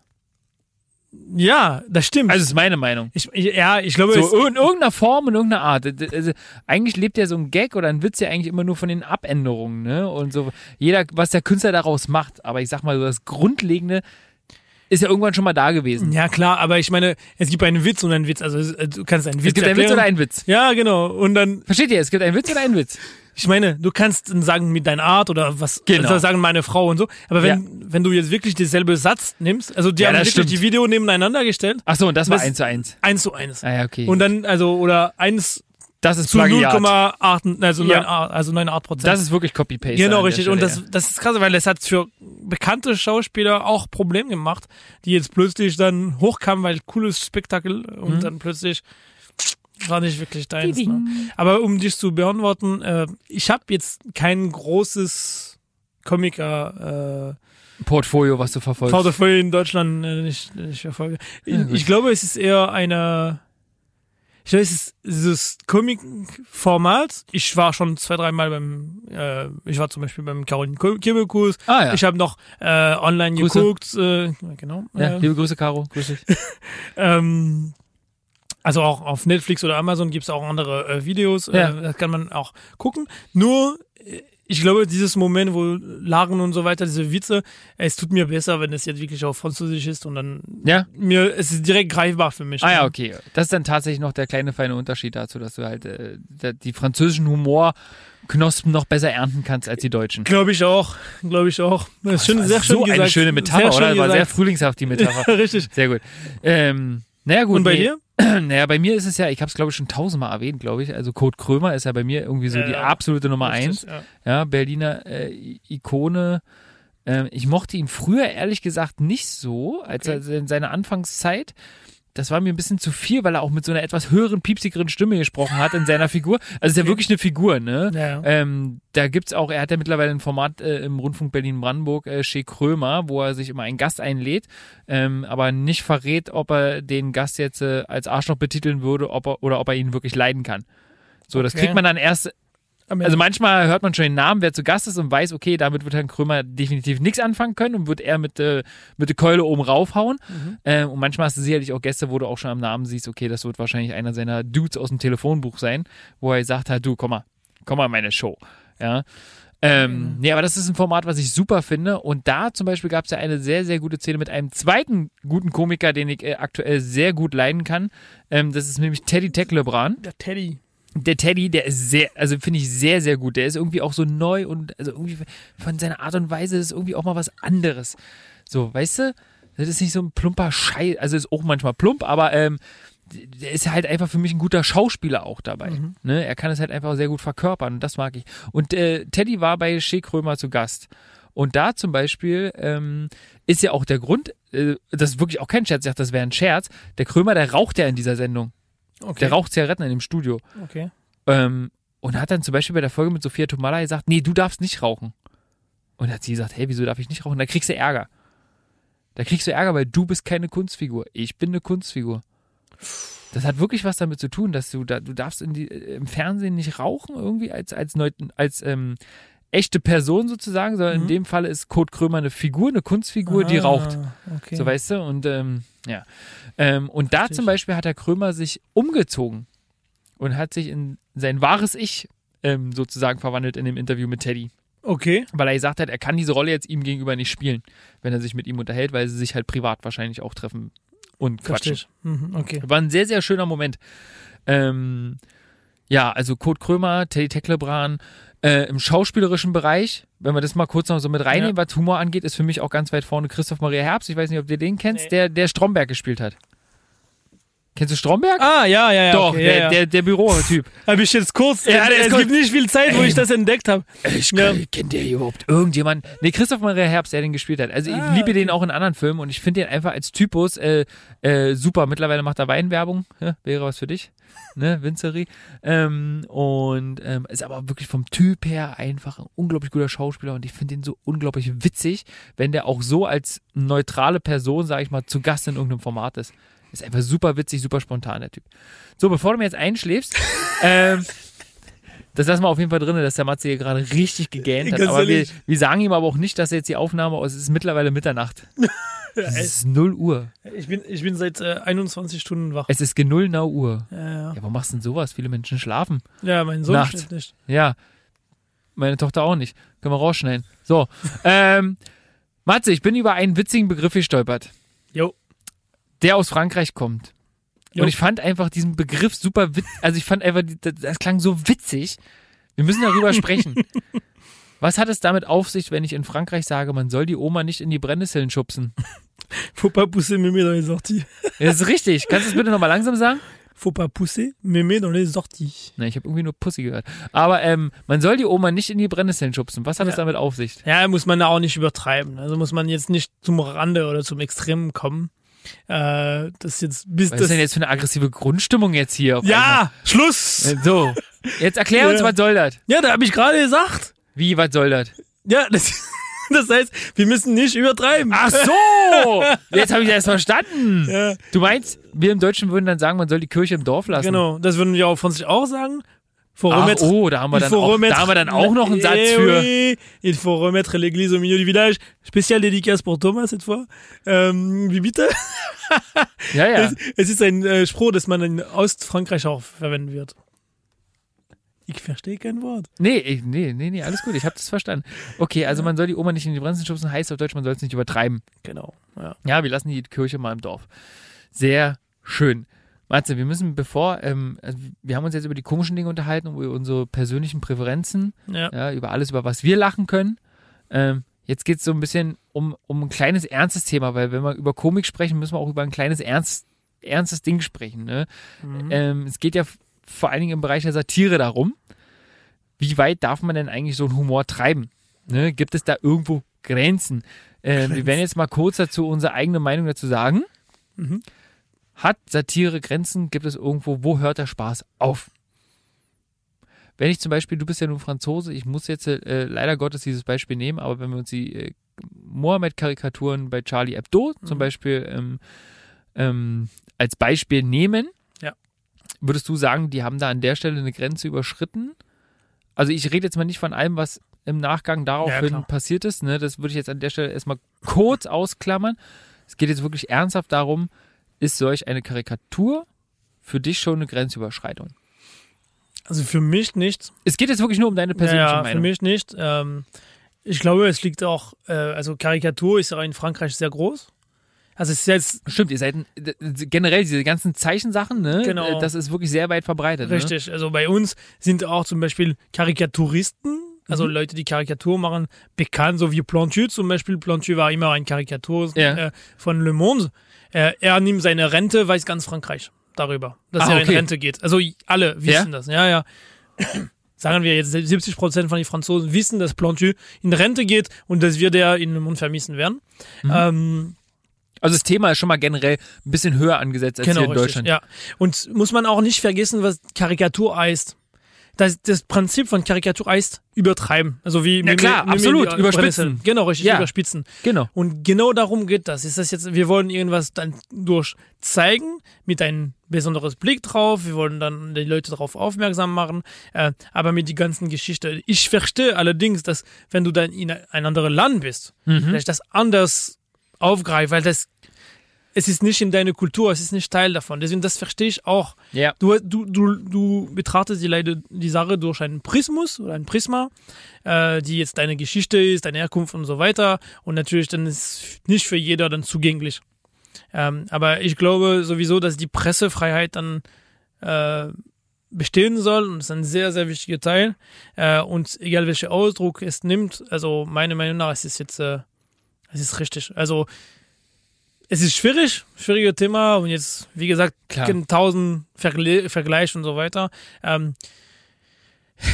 Ja, das stimmt. Also, das ist meine Meinung. ich, ja, ich glaube, So in irgendeiner Form, in irgendeiner Art. Also, eigentlich lebt ja so ein Gag oder ein Witz ja eigentlich immer nur von den Abänderungen, ne? Und so jeder, was der Künstler daraus macht. Aber ich sag mal, so das Grundlegende ist ja irgendwann schon mal da gewesen. ja klar, aber ich meine, es gibt einen Witz und einen Witz. Also du kannst einen Witz es gibt einen Witz erklären. oder einen Witz. Ja, genau. Und dann, Versteht ihr? Es gibt einen Witz oder einen Witz. ich meine, du kannst dann sagen mit deiner Art oder was Genau. also sagen meine Frau und so. Aber wenn, wenn du jetzt wirklich dieselbe Satz nimmst, also die Ja, haben wirklich stimmt. die Video nebeneinander gestellt, Ach so, und das war eins zu eins. eins zu eins. Ah ja, okay. Und dann, also, oder eins das ist zu Plagiat. 0,8, also Ja. 9, also 9,8 Prozent. Das ist wirklich Copy-Paste. Genau, richtig. Und Stelle, das, das ist krass, weil es hat für bekannte Schauspieler auch Problem gemacht, die jetzt plötzlich dann hochkamen, weil cooles Spektakel und Mhm. dann plötzlich war nicht wirklich deins. Ne? Aber um dich zu beantworten, äh, ich habe jetzt kein großes Comiker ja. Portfolio, was du äh, verfolgst. Portfolio in Deutschland äh, nicht, nicht verfolge. Ich, Ja, ich glaube, es ist eher eine ich glaube, es ist dieses Comic-Format. Ich war schon zwei, dreimal beim, äh, ich war zum Beispiel beim Caroline Kirbelkurs. ah ja. Ich habe noch äh, online Grüße. geguckt, äh, genau. ja äh, liebe Grüße, Caro. Grüß dich. ähm, also auch auf Netflix oder Amazon gibt es auch andere äh, Videos, Ja. äh, das kann man auch gucken. Nur, äh, ich glaube, dieses Moment, wo Lachen und so weiter, diese Witze, es tut mir besser, wenn es jetzt wirklich auf Französisch ist und dann Ja? mir, es ist direkt greifbar für mich. Ah ja, okay. Das ist dann tatsächlich noch der kleine feine Unterschied dazu, dass du halt äh, die französischen Humorknospen noch besser ernten kannst als die deutschen. Glaube ich auch, glaube ich auch. Das ist schön, Das sehr schön so gesagt. eine schöne Metapher, oder? War sehr frühlingshaft, die Metapher. Richtig. Sehr gut. Ähm, naja, gut. Und bei nee. dir? Naja, bei mir ist es ja, ich habe es glaube ich schon tausendmal erwähnt, glaube ich. Also Kurt Krömer ist ja bei mir irgendwie so Ja, die ja. absolute Nummer Richtig, eins. Ja. Ja, Berliner äh, Ikone. Ähm, ich mochte ihn früher ehrlich gesagt nicht so, als Okay. er in seiner Anfangszeit. Das war mir ein bisschen zu viel, weil er auch mit so einer etwas höheren, piepsigeren Stimme gesprochen hat in seiner Figur. Also ist ja wirklich eine Figur, ne? Ja, ja. Ähm, da gibt's auch, er hat ja mittlerweile ein Format äh, im Rundfunk Berlin-Brandenburg, äh, Chez Krömer, wo er sich immer einen Gast einlädt, ähm, aber nicht verrät, ob er den Gast jetzt äh, als Arschloch betiteln würde ob er, oder ob er ihn wirklich leiden kann. So, das Okay. kriegt man dann erst also manchmal hört man schon den Namen, wer zu Gast ist und weiß, okay, damit wird Herrn Krömer definitiv nichts anfangen können und wird er mit, äh, mit der Keule oben raufhauen. Mhm. Ähm, und manchmal hast du sicherlich auch Gäste, wo du auch schon am Namen siehst, okay, das wird wahrscheinlich einer seiner Dudes aus dem Telefonbuch sein, wo er gesagt hat, du, komm mal, komm mal in meine Show. Ja. Ähm, nee, aber das ist ein Format, was ich super finde. Und da zum Beispiel gab es ja eine sehr, sehr gute Szene mit einem zweiten guten Komiker, den ich äh, aktuell sehr gut leiden kann. Ähm, das ist nämlich Teddy Tecklebran der Teddy. Der Teddy, der ist sehr, also finde ich sehr, sehr gut. Der ist irgendwie auch so neu und also irgendwie von seiner Art und Weise ist irgendwie auch mal was anderes. So, weißt du? Das ist nicht so ein plumper Scheiß, also ist auch manchmal plump, aber ähm, der ist halt einfach für mich ein guter Schauspieler auch dabei. Mhm. Ne? Er kann es halt einfach sehr gut verkörpern und das mag ich. Und äh, Teddy war bei Shea Krömer zu Gast. Und da zum Beispiel ähm, ist ja auch der Grund, äh, das ist wirklich auch kein Scherz, ich dachte, das wäre ein Scherz. Der Krömer, der raucht ja in dieser Sendung. Okay. Der raucht Zigaretten in dem Studio. okay. Ähm, und hat dann zum Beispiel bei der Folge mit Sophia Tomala gesagt, nee, du darfst nicht rauchen. Und hat sie gesagt, hey, wieso darf ich nicht rauchen? Da kriegst du Ärger. Da kriegst du Ärger, weil du bist keine Kunstfigur. Ich bin eine Kunstfigur. Das hat wirklich was damit zu tun, dass du da, du darfst in die, äh, im Fernsehen nicht rauchen, irgendwie als, als, neu, als ähm, echte Person sozusagen, sondern in Mhm. dem Fall ist Kurt Krömer eine Figur, eine Kunstfigur, die Ah, raucht. Okay. So weißt du? Und ähm, ja. Ähm, und da zum. Beispiel hat der Krömer sich umgezogen und hat sich in sein wahres Ich ähm, sozusagen verwandelt in dem Interview mit Teddy. okay. Weil er gesagt hat, er kann diese Rolle jetzt ihm gegenüber nicht spielen, wenn er sich mit ihm unterhält, weil sie sich halt privat wahrscheinlich auch treffen und quatschen. Mhm, okay. War ein sehr, sehr schöner Moment. Ähm, ja, also Kurt Krömer, Teddy Tecklebran, äh, im schauspielerischen Bereich, wenn wir das mal kurz noch so mit reinnehmen, was Humor angeht, ist für mich auch ganz weit vorne Christoph Maria Herbst. Ich weiß nicht, ob du den kennst, Nee. der, der Stromberg gespielt hat. Kennst du Stromberg? Ah, ja, ja, ja. Doch, okay, der, ja, ja. Der, der Bürotyp. Habe ich jetzt kurz. Ja, es kurz- gibt nicht viel Zeit, wo ich das entdeckt habe. Ich Ja. kennt der überhaupt irgendjemand? Nee, Christoph Maria Herbst, der den gespielt hat. Also ich Ah, liebe den okay. auch in anderen Filmen und ich finde den einfach als Typus äh, äh, super. Mittlerweile macht er Weinwerbung, ja, wäre was für dich, ne, Winzerie. Ähm, und ähm, ist aber wirklich vom Typ her einfach ein unglaublich guter Schauspieler und ich finde den so unglaublich witzig, wenn der auch so als neutrale Person, sage ich mal, zu Gast in irgendeinem Format ist. Ist einfach super witzig, super spontan, der Typ. So, bevor du mir jetzt einschläfst, ähm, das lassen wir auf jeden Fall drin, dass der Matze hier gerade richtig gegähnt hat. Ganz Aber wir, wir sagen ihm aber auch nicht, dass er jetzt die Aufnahme aus. Es ist mittlerweile Mitternacht. Es ist 0 Uhr. Ich bin, ich bin seit äh, 21 Stunden wach. Es ist genullnau Uhr. Ja, ja. Ja, warum machst du denn sowas? Viele Menschen schlafen. ja mein Sohn Nacht. schläft nicht. Ja. Meine Tochter auch nicht. Können wir rausschneiden. So. ähm, Matze, ich bin über einen witzigen Begriff gestolpert, Jo. Der aus Frankreich kommt. Jo. Und ich fand einfach diesen Begriff super witzig. Also ich fand einfach, das, das klang so witzig. Wir müssen darüber sprechen. Was hat es damit auf sich, wenn ich in Frankreich sage, man soll die Oma nicht in die Brennnesseln schubsen? Faut pas pousser mémé dans les orties. Das ist richtig. Kannst du es bitte nochmal langsam sagen? Faut pas pousser mémé dans les orties. Na, ich habe irgendwie nur Pussy gehört. Aber ähm, man soll die Oma nicht in die Brennnesseln schubsen. Was hat es Ja. damit auf sich? Ja, muss man da auch nicht übertreiben. Also muss man jetzt nicht zum Rande oder zum Extremen kommen. Äh, das jetzt bis Was das. ist denn jetzt für eine aggressive Grundstimmung jetzt hier? Ja, Schluss! einmal? Äh, So, jetzt erklär uns, Ja. was soll das? Ja, da habe ich gerade gesagt. Wie, was soll das? Ja, das, das heißt, wir müssen nicht übertreiben. Ach so! Jetzt habe ich das verstanden. Ja, Du meinst, wir im Deutschen würden dann sagen, man soll die Kirche im Dorf lassen? genau, das würden wir auch von sich auch sagen. Ach, oh, da haben wir dann auch, da haben wir dann auch noch einen Satz Eh für. oui, il faut remettre l'église au milieu du village. Spécial dédicace pour Thomas cette fois. Ähm, wie bitte? Ja, ja. Es, es ist ein äh, Spruch, das man in Ostfrankreich auch verwenden wird. Ich verstehe kein Wort. Nee, nee, nee, nee, alles gut, ich habe das verstanden. Okay, also man soll die Oma nicht in die Bremsen schubsen, heißt auf Deutsch, man soll es nicht übertreiben. Genau. Ja. Ja, wir lassen die Kirche mal im Dorf. Sehr schön. Matze, wir müssen bevor, ähm, also wir haben uns jetzt über die komischen Dinge unterhalten, über unsere persönlichen Präferenzen, Ja. ja, über alles, über was wir lachen können. Ähm, jetzt geht es so ein bisschen um, um ein kleines ernstes Thema, weil wenn wir über Komik sprechen, müssen wir auch über ein kleines ernst, ernstes Ding sprechen. Ne? Mhm. Ähm, es geht ja vor allen Dingen im Bereich der Satire darum, wie weit darf man denn eigentlich so einen Humor treiben? Ne? Gibt es da irgendwo Grenzen? Ähm, wir werden jetzt mal kurz dazu unsere eigene Meinung dazu sagen. Mhm. Hat Satire Grenzen? Gibt es irgendwo, wo hört der Spaß auf? Wenn ich zum Beispiel, du bist ja nun Franzose, ich muss jetzt äh, leider Gottes dieses Beispiel nehmen, aber wenn wir uns die äh, Mohammed-Karikaturen bei Charlie Hebdo zum Mhm. Beispiel ähm, ähm, als Beispiel nehmen, Ja. würdest du sagen, die haben da an der Stelle eine Grenze überschritten? Also ich rede jetzt mal nicht von allem, was im Nachgang daraufhin klar. passiert ist. Ne? Das würde ich jetzt an der Stelle erstmal kurz ausklammern. Es geht jetzt wirklich ernsthaft darum, ist solch eine Karikatur für dich schon eine Grenzüberschreitung? Also für mich nicht. Es geht jetzt wirklich nur um deine persönliche ja, ja, für Meinung. mich nicht. Ähm, ich glaube, es liegt auch, äh, also Karikatur ist ja in Frankreich sehr groß. Also es ist jetzt Stimmt, ihr seid generell diese ganzen Zeichensachen, ne? Genau. äh, Das ist wirklich sehr weit verbreitet. Ne? richtig. Also bei uns sind auch zum Beispiel Karikaturisten, also Mhm. Leute, die Karikatur machen, bekannt, so wie Plantu zum Beispiel. Plantu war immer ein Karikatur Ja. äh, von Le Monde. Äh, er nimmt seine Rente, weiß ganz Frankreich darüber, dass Ah, er okay. in Rente geht. Also alle wissen das. Ja, ja. Sagen wir jetzt, 70 Prozent von den Franzosen wissen, dass Plantu in Rente geht und dass wir der in Le Monde vermissen werden. Mhm. Ähm, Also das Thema ist schon mal generell ein bisschen höher angesetzt als hier in Genau, richtig, Deutschland. Ja. Und muss man auch nicht vergessen, was Karikatur heißt. Das, das Prinzip von Karikatur heißt übertreiben. Also wie Ja, klar, absolut, überspitzen. Genau, richtig, Ja. überspitzen. Genau. Und genau darum geht das. Ist das jetzt, wir wollen irgendwas dann durch zeigen, mit einem besonderes Blick drauf, wir wollen dann die Leute darauf aufmerksam machen, äh, aber mit die ganzen Geschichte. Ich verstehe allerdings, dass wenn du dann in ein anderes Land bist, Mhm. vielleicht das anders aufgreift, weil das es ist nicht in deiner Kultur, es ist nicht Teil davon. Deswegen, das verstehe ich auch. Ja. Du, du, du, du betrachtest die, Leute, die Sache durch einen Prismus oder ein Prisma, äh, die jetzt deine Geschichte ist, deine Herkunft und so weiter. Und natürlich dann ist nicht für jeder dann zugänglich. Ähm, aber ich glaube sowieso, dass die Pressefreiheit dann äh, bestehen soll und das ist ein sehr, sehr wichtiger Teil. Äh, und egal welcher Ausdruck es nimmt, also meiner Meinung nach ist es jetzt, äh, es ist richtig. Also es ist schwierig, schwieriges Thema und jetzt, wie gesagt, tausend Vergle Vergleiche und so weiter. Ähm,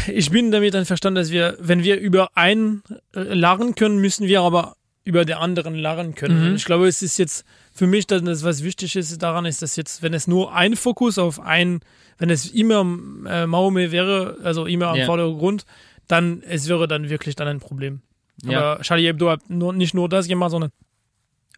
ich bin damit einverstanden, dass wir, wenn wir über einen äh, lachen können, müssen wir aber über den anderen lachen können. Mhm. Ich glaube, es ist jetzt für mich, dass das, was wichtig ist daran, ist, dass jetzt, wenn es nur ein Fokus auf ein, wenn es immer äh, Maumee wäre, also immer am Ja. Vordergrund, dann es wäre dann wirklich dann ein Problem. Ja. Aber Charlie Hebdo hat nur, nicht nur das gemacht, sondern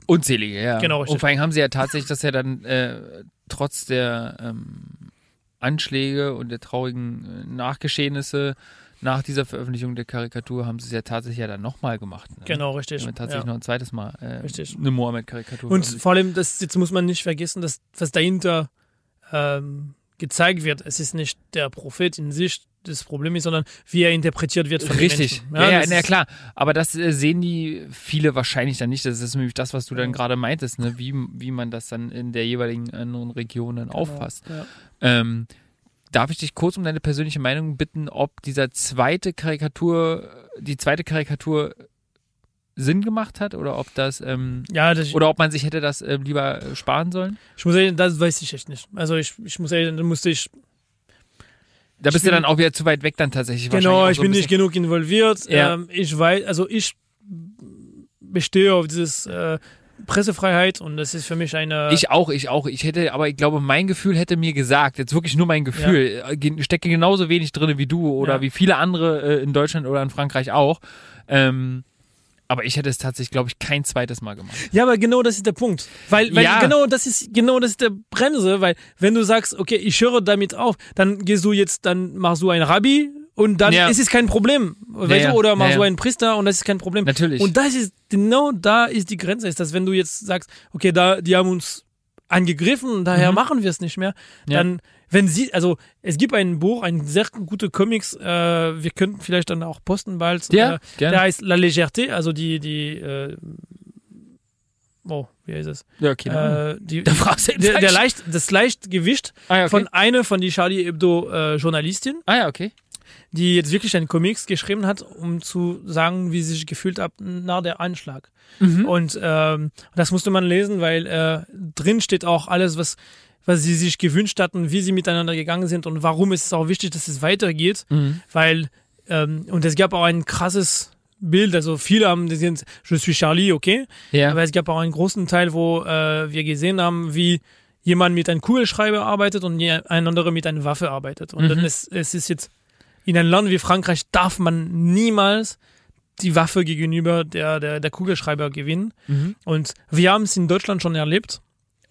Unzählige, ja. Genau, richtig. Und vor allem haben sie ja tatsächlich das ja dann äh, trotz der ähm, Anschläge und der traurigen äh, Nachgeschehnisse nach dieser Veröffentlichung der Karikatur haben sie es ja tatsächlich ja dann nochmal gemacht. Ne? Genau, richtig. Haben wir tatsächlich ja. noch ein zweites Mal äh, Richtig. eine Mohammed-Karikatur. Und vor allem, das, jetzt muss man nicht vergessen, dass was dahinter ähm, gezeigt wird. Es ist nicht der Prophet in sich das Problem ist, sondern wie er interpretiert wird von Richtig, den Menschen. ja, ja, na ist- klar. Aber das äh, sehen die viele wahrscheinlich dann nicht. Das ist nämlich das, was du dann Ja. gerade meintest, ne? wie, wie man das dann in der jeweiligen anderen Region dann auffasst. Ja. Ähm, darf ich dich kurz um deine persönliche Meinung bitten, ob dieser zweite Karikatur, die zweite Karikatur Sinn gemacht hat oder ob das ähm, Ja, das, oder ob man sich hätte das äh, lieber sparen sollen? ich muss ehrlich, das weiß ich echt nicht. Also ich, ich muss ehrlich, da musste ich, Da bist Ich du bin- dann auch wieder zu weit weg dann tatsächlich. genau, ich so bin nicht genug involviert. Ja. Ähm, ich weiß, also ich bestehe auf dieses äh, Pressefreiheit und das ist für mich eine. Ich auch, ich auch. Ich hätte, aber ich glaube, mein Gefühl hätte mir gesagt, jetzt wirklich nur mein Gefühl, äh, ge- stecke genauso wenig drin wie du oder Ja. wie viele andere äh, in Deutschland oder in Frankreich auch. Ähm, aber ich hätte es tatsächlich, glaube ich, kein zweites Mal gemacht. Ja, aber genau das ist der Punkt. Weil, weil Ja. genau das ist genau das ist der Bremse, weil wenn du sagst, okay, ich höre damit auf, dann gehst du jetzt, dann machst du ein Rabbi und dann Ja. ist es kein Problem. Weißt ja. du, oder machst du einen Priester und das ist kein Problem. Natürlich. Und das ist genau da ist die Grenze, ist das, wenn du jetzt sagst, okay, da die haben uns angegriffen, daher Mhm. machen wir es nicht mehr, dann wenn sie, also es gibt ein Buch, ein sehr gute Comics, äh, wir könnten vielleicht dann auch posten bald. Ja, äh, gerne. Der heißt La Légèreté, also die, die, äh, oh, wie heißt es? Ja, okay. Äh, die, Da fragst du der, der leicht, das Leichtgewicht ah, ja, okay. von einer von die Charlie Hebdo äh, Journalistin, ah ja, okay. Die jetzt wirklich einen Comics geschrieben hat, um zu sagen, wie sie sich gefühlt hat nach der Anschlag. Mhm. Und ähm, das musste man lesen, weil äh, drin steht auch alles, was was sie sich gewünscht hatten, wie sie miteinander gegangen sind und warum ist es auch wichtig, dass es weitergeht, Mhm. weil ähm, und es gab auch ein krasses Bild, also viele haben die sind Je suis Charlie, okay, Ja. aber es gab auch einen großen Teil, wo äh, wir gesehen haben, wie jemand mit einem Kugelschreiber arbeitet und ein anderer mit einer Waffe arbeitet. Und Mhm. dann ist es ist jetzt in einem Land wie Frankreich darf man niemals die Waffe gegenüber der, der, der Kugelschreiber gewinnen. Mhm. Und wir haben es in Deutschland schon erlebt.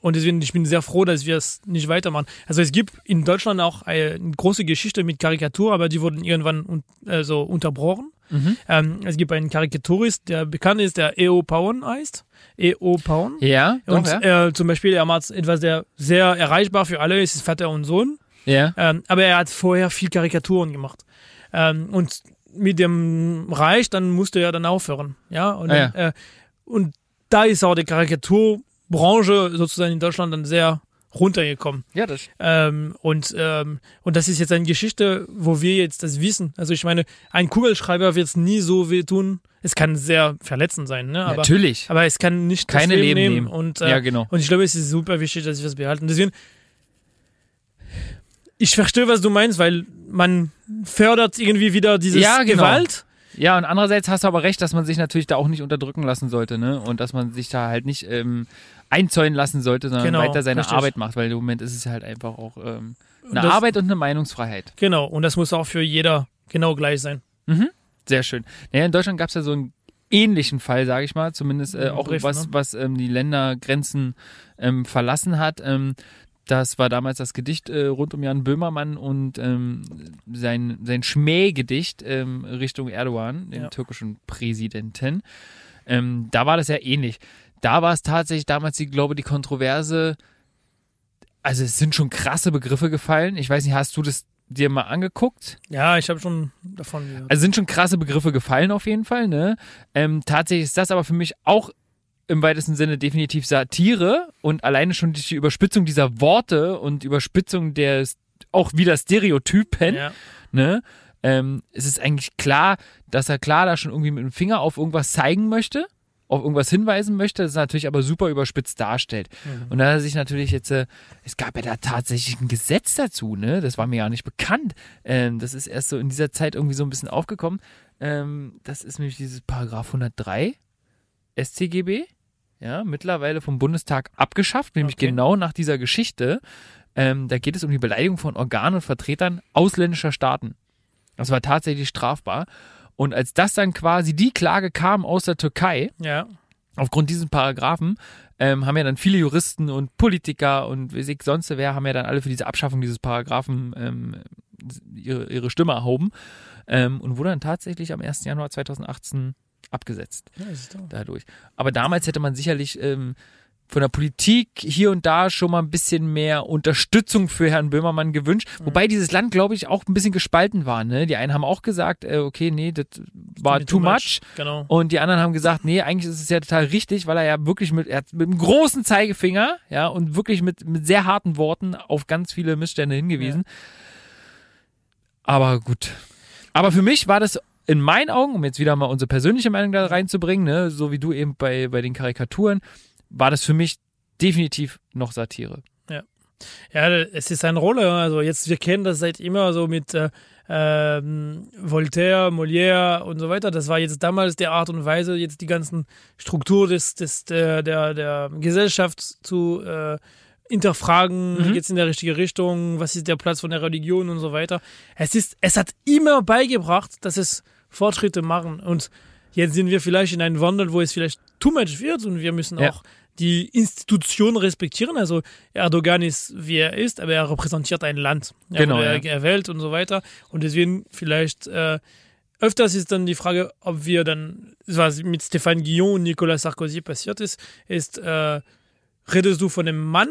Und deswegen, ich bin sehr froh, dass wir es nicht weitermachen. Also es gibt in Deutschland auch eine große Geschichte mit Karikatur, aber die wurden irgendwann un also unterbrochen. Mhm. Ähm, es gibt einen Karikaturist, der bekannt ist, der E.O. Pauen heißt. E.O. Pauen. Ja, doch, Und ja. äh, zum Beispiel, er macht etwas, der sehr erreichbar für alle ist, ist Vater und Sohn. Ja. Ähm, aber er hat vorher viel Karikaturen gemacht. Ähm, und mit dem Reich, dann musste er dann aufhören. Ja, und, Ah, ja. Äh, und da ist auch die Karikaturbranche sozusagen in Deutschland dann sehr runtergekommen. Ja, das Ähm, und, ähm, und das ist jetzt eine Geschichte, wo wir jetzt das wissen. Also ich meine, ein Kugelschreiber wird es nie so wehtun. Es kann sehr verletzend sein, ne? Aber, Natürlich. aber es kann nicht Keine das Leben Leben nehmen. nehmen. Und, äh, ja, genau. und ich glaube, es ist super wichtig, dass wir das behalten. Deswegen, ich verstehe, was du meinst, weil man fördert irgendwie wieder dieses Ja, genau. Gewalt. Ja, und andererseits hast du aber recht, dass man sich natürlich da auch nicht unterdrücken lassen sollte, ne? Und dass man sich da halt nicht ähm, einzäunen lassen sollte, sondern Genau, weiter seine richtig. Arbeit macht, weil im Moment ist es halt einfach auch ähm, eine Das- Arbeit und eine Meinungsfreiheit. Genau, und das muss auch für jeder genau gleich sein. Sehr schön. Naja, in Deutschland gab es ja so einen ähnlichen Fall, sage ich mal, zumindest äh, Ja, auch Brief, was, ne? was ähm, die Ländergrenzen ähm, verlassen hat. Ähm, das war damals das Gedicht äh, rund um Jan Böhmermann und ähm, sein, sein Schmähgedicht ähm, Richtung Erdogan, dem Ja. türkischen Präsidenten. Ähm, da war das ja ähnlich. Da war es tatsächlich damals, die, glaube die Kontroverse. Also es sind schon krasse Begriffe gefallen. Ich weiß nicht, hast du das dir mal angeguckt? Ja, ich habe schon davon gehört. Also sind schon krasse Begriffe gefallen auf jeden Fall, ne? Ähm, tatsächlich ist das aber für mich auch im weitesten Sinne definitiv Satire und alleine schon die Überspitzung dieser Worte und Überspitzung der auch wieder Stereotypen, ja. ne? Ähm, es ist eigentlich klar, dass er klar da schon irgendwie mit dem Finger auf irgendwas zeigen möchte, auf irgendwas hinweisen möchte, das natürlich aber super überspitzt darstellt. Und da hat er sich natürlich jetzt, äh, es gab ja da tatsächlich ein Gesetz dazu, ne? Das war mir ja nicht bekannt. Ähm, das ist erst so in dieser Zeit irgendwie so ein bisschen aufgekommen. Ähm, das ist nämlich dieses Paragraph 103 StGB, ja, mittlerweile vom Bundestag abgeschafft, nämlich Okay. genau nach dieser Geschichte. Ähm, da geht es um die Beleidigung von Organen und Vertretern ausländischer Staaten. Das war tatsächlich strafbar. Und als das dann quasi die Klage kam aus der Türkei, ja. aufgrund diesen Paragraphen ähm, haben ja dann viele Juristen und Politiker und wie ich sonst wer haben ja dann alle für diese Abschaffung dieses Paragraphen ähm, ihre, ihre Stimme erhoben ähm, und wurde dann tatsächlich am 1. Januar 2018 abgesetzt Ja, ist doch. dadurch. Aber damals hätte man sicherlich ähm, von der Politik hier und da schon mal ein bisschen mehr Unterstützung für Herrn Böhmermann gewünscht. Mhm. Wobei dieses Land, glaube ich, auch ein bisschen gespalten war. Ne? Die einen haben auch gesagt, äh, okay, nee, das war too much. Genau. Und die anderen haben gesagt, nee, eigentlich ist es ja total richtig, weil er ja wirklich mit, er hat mit einem großen Zeigefinger, ja, und wirklich mit, mit sehr harten Worten auf ganz viele Missstände hingewiesen. Aber gut. Aber für mich war das in meinen Augen, um jetzt wieder mal unsere persönliche Meinung da reinzubringen, ne, so wie du eben bei, bei den Karikaturen, war das für mich definitiv noch Satire. Ja, es ist eine Rolle. Also jetzt, wir kennen das seit immer so mit äh, ähm, Voltaire, Molière und so weiter. Das war jetzt damals der Art und Weise, jetzt die ganzen Struktur des, des, der, der, der Gesellschaft zu äh, hinterfragen, Mhm. geht es in der richtige Richtung, was ist der Platz von der Religion und so weiter. Es ist, es hat immer beigebracht, dass es Fortschritte machen. Und jetzt sind wir vielleicht in einem Wandel, wo es vielleicht too much wird und wir müssen Ja. auch die Institution respektieren. Also Erdogan ist, wie er ist, aber er repräsentiert ein Land. Er Genau, wurde ja. erwählt und so weiter. Und deswegen vielleicht äh, öfters ist dann die Frage, ob wir dann, was mit Stéphane Guillon und Nicolas Sarkozy passiert ist, ist, äh, redest du von dem Mann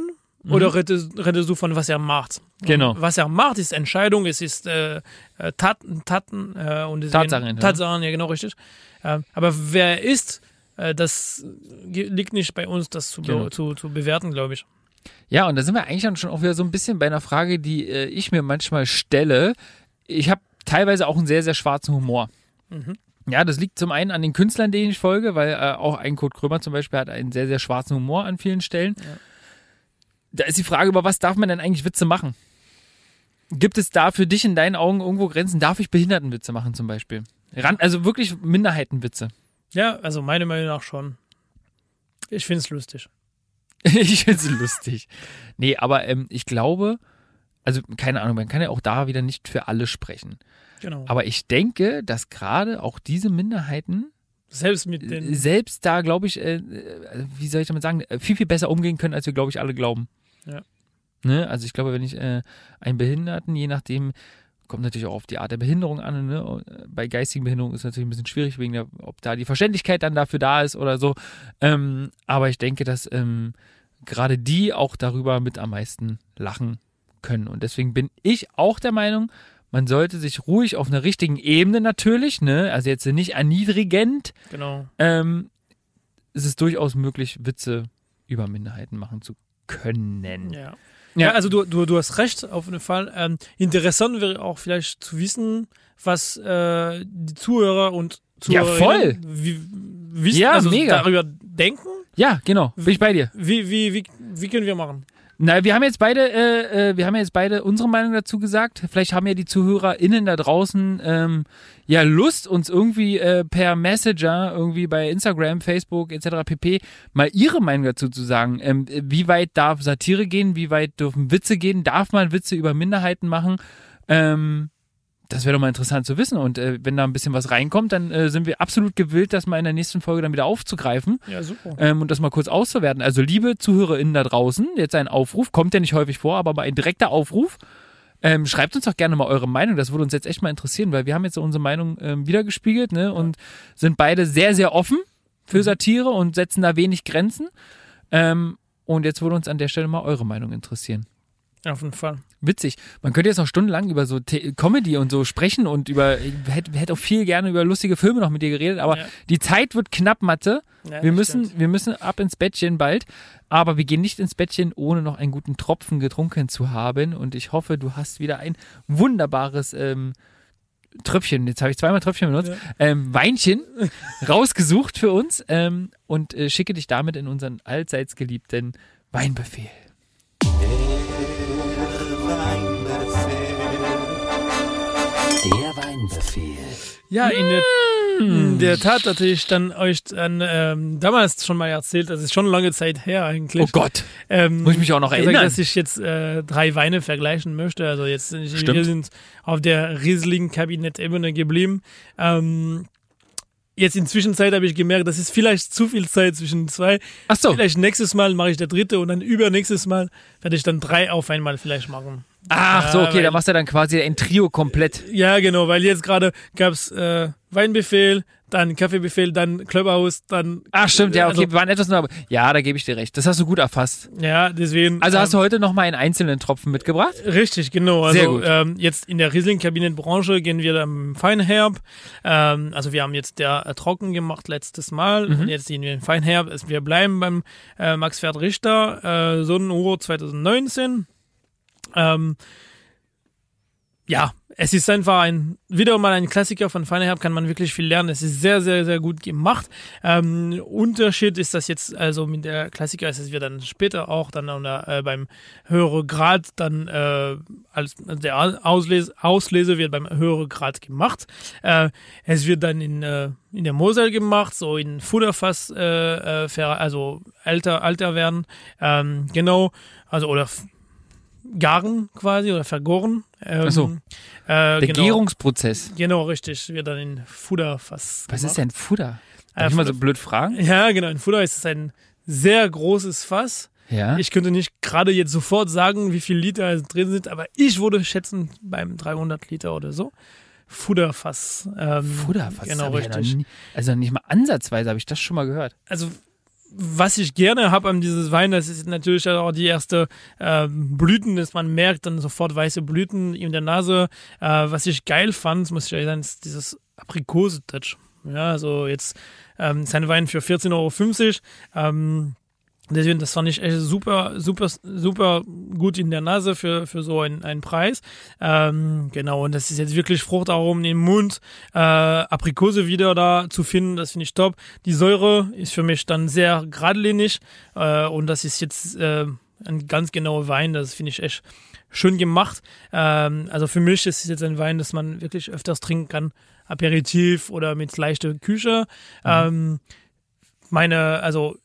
oder redest, redest du von was er macht? Mhm. Genau. Und was er macht, ist Entscheidung, es ist äh, äh, Taten, Taten äh, und deswegen, Tatsachen, ja. Tatsachen, ja genau richtig. Ähm, aber wer er ist, äh, das liegt nicht bei uns, das zu, Genau. zu, zu bewerten, glaube ich. Ja, und da sind wir eigentlich dann schon auch wieder so ein bisschen bei einer Frage, die äh, ich mir manchmal stelle. Ich habe teilweise auch einen sehr, sehr schwarzen Humor. Mhm. Ja, das liegt zum einen an den Künstlern, denen ich folge, weil äh, auch ein Kurt Krömer zum Beispiel hat einen sehr, sehr schwarzen Humor an vielen Stellen. Da ist die Frage, über was darf man denn eigentlich Witze machen? Gibt es da für dich in deinen Augen irgendwo Grenzen? Darf ich Behindertenwitze machen zum Beispiel? Ran, also wirklich Minderheitenwitze. Ja, also meiner Meinung nach schon. Ich finde es lustig. ich finde es lustig. Nee, aber ähm, ich glaube, also keine Ahnung, man kann ja auch da wieder nicht für alle sprechen. Genau. Aber ich denke, dass gerade auch diese Minderheiten Selbst mit den. selbst da, glaube ich, äh, äh, wie soll ich damit sagen, äh, viel, viel besser umgehen können, als wir, glaube ich, alle glauben. Ja. Ne? Also ich glaube, wenn ich äh, einen Behinderten, je nachdem, kommt natürlich auch auf die Art der Behinderung an. Ne? Äh, Bei geistigen Behinderungen ist es natürlich ein bisschen schwierig, wegen der, ob da die Verständlichkeit dann dafür da ist oder so. Ähm, aber ich denke, dass ähm, gerade die auch darüber mit am meisten lachen können. Und deswegen bin ich auch der Meinung, man sollte sich ruhig auf einer richtigen Ebene natürlich, ne, also jetzt nicht erniedrigend, Genau. ähm, es ist durchaus möglich, Witze über Minderheiten machen zu können. Ja. Ja, also du, du, du hast recht, auf jeden Fall. Ähm, interessant wäre auch vielleicht zu wissen, was äh, die Zuhörer und Ja, Zuhörerinnen voll. Wie, wissen, Ja, also mega. darüber denken. Ja, genau, bin ich bei dir. Wie, wie, wie, wie können wir machen? Na, wir haben jetzt beide, äh, äh, wir haben jetzt beide unsere Meinung dazu gesagt. Vielleicht haben ja die ZuhörerInnen da draußen ähm, ja Lust, uns irgendwie äh, per Messenger, irgendwie bei Instagram, Facebook etc. pp. mal ihre Meinung dazu zu sagen. Ähm, wie weit darf Satire gehen? Wie weit dürfen Witze gehen? Darf man Witze über Minderheiten machen? Ähm, das wäre doch mal interessant zu wissen. Und äh, wenn da ein bisschen was reinkommt, dann äh, sind wir absolut gewillt, das mal in der nächsten Folge dann wieder aufzugreifen Ja, super. ähm, und das mal kurz auszuwerten. Also, liebe ZuhörerInnen da draußen, jetzt ein Aufruf, kommt ja nicht häufig vor, aber mal ein direkter Aufruf. Ähm, schreibt uns doch gerne mal eure Meinung, das würde uns jetzt echt mal interessieren, weil wir haben jetzt so unsere Meinung ähm, wiedergespiegelt ne, und sind beide sehr, sehr offen für Satire und setzen da wenig Grenzen. Ähm, und jetzt würde uns an der Stelle mal eure Meinung interessieren. Auf jeden Fall. Witzig. Man könnte jetzt noch stundenlang über so The Comedy und so sprechen und über, ich hätte, hätte auch viel gerne über lustige Filme noch mit dir geredet, aber Ja. die Zeit wird knapp, Mathe. Ja, Wir müssen, stimmt. wir müssen ab ins Bettchen bald, aber wir gehen nicht ins Bettchen, ohne noch einen guten Tropfen getrunken zu haben. Und ich hoffe, du hast wieder ein wunderbares ähm, Tröpfchen, jetzt habe ich zweimal Tröpfchen benutzt, ähm, Weinchen rausgesucht für uns ähm, und äh, schicke dich damit in unseren allseits geliebten Weinbefehl. Ja, in der, Hm. in der Tat hatte ich dann euch dann ähm, damals schon mal erzählt, das ist schon lange Zeit her eigentlich. Oh Gott, Ähm, muss ich mich auch noch gesagt, erinnern. dass ich jetzt äh, drei Weine vergleichen möchte. Also jetzt Stimmt. wir sind auf der Riesling-Kabinett-Ebene geblieben. Ähm, jetzt inzwischen Zeit habe ich gemerkt, das ist vielleicht zu viel Zeit zwischen zwei. Ach so, Vielleicht nächstes Mal mache ich der dritte und dann übernächstes Mal werde ich dann drei auf einmal vielleicht machen. Ach so, okay, weil- da machst du dann quasi ein Trio komplett. Ja, genau, weil jetzt gerade gab's äh, Weinbefehl, dann Kaffeebefehl, dann Clubhouse, dann. Ach stimmt, ja, okay, Also, wir waren etwas nur, aber ja, da gebe ich dir recht. Das hast du gut erfasst. ja, deswegen. Also hast du ähm, heute noch mal einen einzelnen Tropfen mitgebracht? Richtig, genau. Also Sehr gut. Ähm, jetzt in der Riesling-Kabinettenbranche gehen wir am Feinherb. Ähm, also wir haben jetzt der äh, trocken gemacht letztes Mal Mhm. und jetzt gehen wir in Feinherb. Also wir bleiben beim äh, Max Pferd Richter, äh, Sonnenuhr 2019. Ähm, ja, es ist einfach ein, wieder mal ein Klassiker von Feinherb, kann man wirklich viel lernen. Es ist sehr, sehr, sehr gut gemacht. Ähm, Unterschied ist das jetzt, also mit der Klassiker ist es wir dann später auch dann äh, beim höheren Grad dann äh, als also der Auslese, Auslese wird beim höheren Grad gemacht. Äh, es wird dann in, äh, in der Mosel gemacht, so in Futterfass, äh, äh, also älter, älter werden. Ähm, genau, also oder garen quasi oder vergoren. Ähm, Ach so. Äh, Der genau. Gärungsprozess. Genau, richtig. Wird dann in Futterfass Was gemacht. ist denn Futter? Äh, Darf ich mal so blöd fragen? Ja, genau. In Futter ist es ein sehr großes Fass. Ja. Ich könnte nicht gerade jetzt sofort sagen, wie viel Liter drin sind, aber ich würde schätzen beim 300 Liter oder so. Futterfass. Ähm, Futter, was Genau, ich ja richtig. nie, Also nicht mal ansatzweise habe ich das schon mal gehört. Also, was ich gerne habe an dieses Wein, das ist natürlich auch die erste ähm, Blüten, dass man merkt dann sofort weiße Blüten in der Nase. Äh, was ich geil fand, muss ich ehrlich sagen, ist dieses Aprikose-Touch. Ja, also jetzt ähm, ist ein Wein für 14,50 Euro. Ähm, Deswegen, das fand ich echt super, super, super gut in der Nase für, für so einen, einen Preis. Ähm, genau, und das ist jetzt wirklich Fruchtaromen im Mund, äh, Aprikose wieder da zu finden, das finde ich top. Die Säure ist für mich dann sehr geradlinig äh, und das ist jetzt äh, ein ganz genauer Wein, das finde ich echt schön gemacht. Ähm, also für mich ist es jetzt ein Wein, das man wirklich öfters trinken kann, Aperitif oder mit leichter Küche. Ähm, meine, also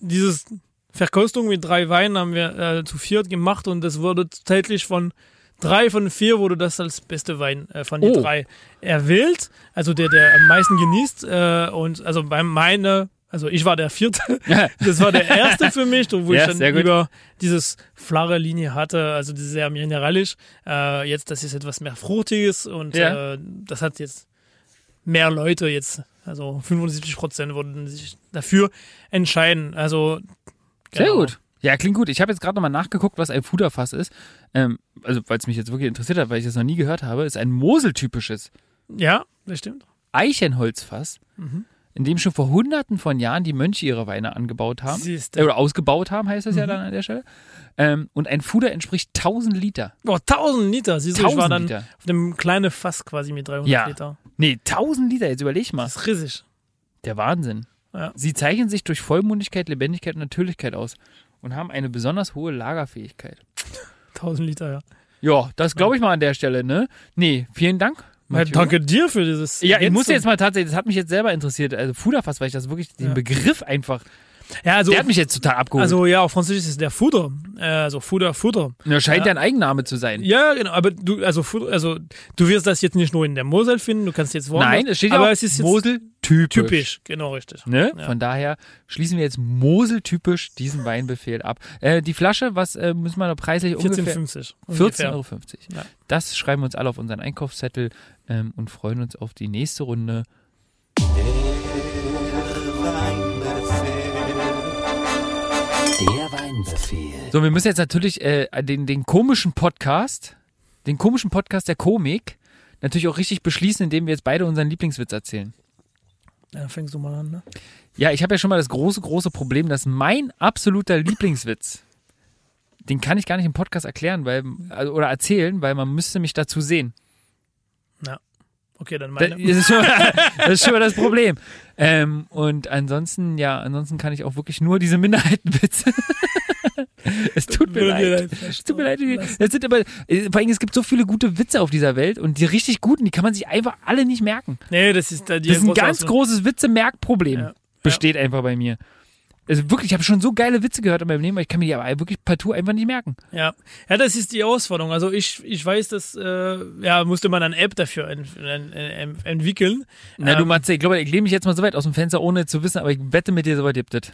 dieses Verkostung mit drei Weinen haben wir äh, zu viert gemacht und das wurde tatsächlich von drei von vier wurde das als beste Wein äh, von den Oh. drei erwählt. Also der, der am meisten genießt. Äh, und also bei meine, also ich war der vierte. Das war der erste für mich, wo Ja, ich dann über dieses flache Linie hatte, also diese sehr mineralisch. Äh, jetzt, das ist etwas mehr Fruchtiges und Ja. äh, das hat jetzt mehr Leute jetzt, also 75 Prozent wurden sich dafür entscheiden. Also Sehr genau. gut. Ja, klingt gut. Ich habe jetzt gerade nochmal nachgeguckt, was ein Fuderfass ist. Ähm, also, weil es mich jetzt wirklich interessiert hat, weil ich das noch nie gehört habe, ist ein Mosel-typisches Ja, das stimmt. Eichenholzfass, Mhm. in dem schon vor hunderten von Jahren die Mönche ihre Weine angebaut haben. Siehst Äh, oder ausgebaut haben, heißt das ja Mhm. dann an der Stelle. Ähm, und ein Fuder entspricht 1000 Liter. Boah, 1000 Liter. Siehst du, ich war 1000 dann Liter. auf einem kleinen Fass quasi mit 300 Ja. Liter. Nee, 1000 Liter, jetzt überleg mal. Das ist riesig. Der Wahnsinn. Ja. Sie zeichnen sich durch Vollmundigkeit, Lebendigkeit und Natürlichkeit aus und haben eine besonders hohe Lagerfähigkeit. 1000 Liter, ja. Ja, das glaube ich mal an der Stelle, ne? Nee, vielen Dank. ja danke dir für dieses. Ja, ich muss jetzt mal tatsächlich, das hat mich jetzt selber interessiert, also Fuderfass, weil ich das wirklich, den Ja. Begriff einfach, Ja, also, der hat mich jetzt total abgeholt. also ja, auf Französisch ist es der Futter. Äh, also Futter, Futter. das scheint ja. ja ein Eigenname zu sein. Ja, genau. Aber du, also, Futter, also, du wirst das jetzt nicht nur in der Mosel finden, du kannst jetzt woanders. Nein, es steht ja aber auch es ist Mosel typisch. typisch. Genau, richtig. Ne? Ja. Von daher schließen wir jetzt Mosel-typisch diesen Weinbefehl ab. Äh, die Flasche, was äh, müssen wir da preislich ungefähr? 14,50. 14,50 Euro. Ja. Das schreiben wir uns alle auf unseren Einkaufszettel ähm, und freuen uns auf die nächste Runde. Der Weinbefehl. So, wir müssen jetzt natürlich äh, den, den komischen Podcast, den komischen Podcast der Komik, natürlich auch richtig beschließen, indem wir jetzt beide unseren Lieblingswitz erzählen. Ja, dann fängst du mal an, ne? Ja, ich habe ja schon mal das große, große Problem, dass mein absoluter Lieblingswitz, den kann ich gar nicht im Podcast erklären, weil, also, oder erzählen, weil man müsste mich dazu sehen. Okay, dann Das meine. ist schon, das ist schon mal das Problem. Ähm, und ansonsten, ja, ansonsten kann ich auch wirklich nur diese Minderheitenwitze. es tut mir leid. Es tut mir leid. Das sind aber, äh, vor allem, es gibt so viele gute Witze auf dieser Welt und die richtig guten, die kann man sich einfach alle nicht merken. Nee, das ist da die Das ist ein ganz großes Witze-Merkproblem. Ja. Besteht einfach bei mir. Also wirklich, ich habe schon so geile Witze gehört in meinem Leben, aber ich kann mir die aber wirklich partout einfach nicht merken. Ja. ja, das ist die Herausforderung. Also ich, ich weiß, dass äh, ja musste man eine App dafür ent, ent, ent, entwickeln. Na du Ähm, Matze, ich glaube, ich lehne mich jetzt mal so weit aus dem Fenster, ohne zu wissen, aber ich wette mit dir, so weit gibt es.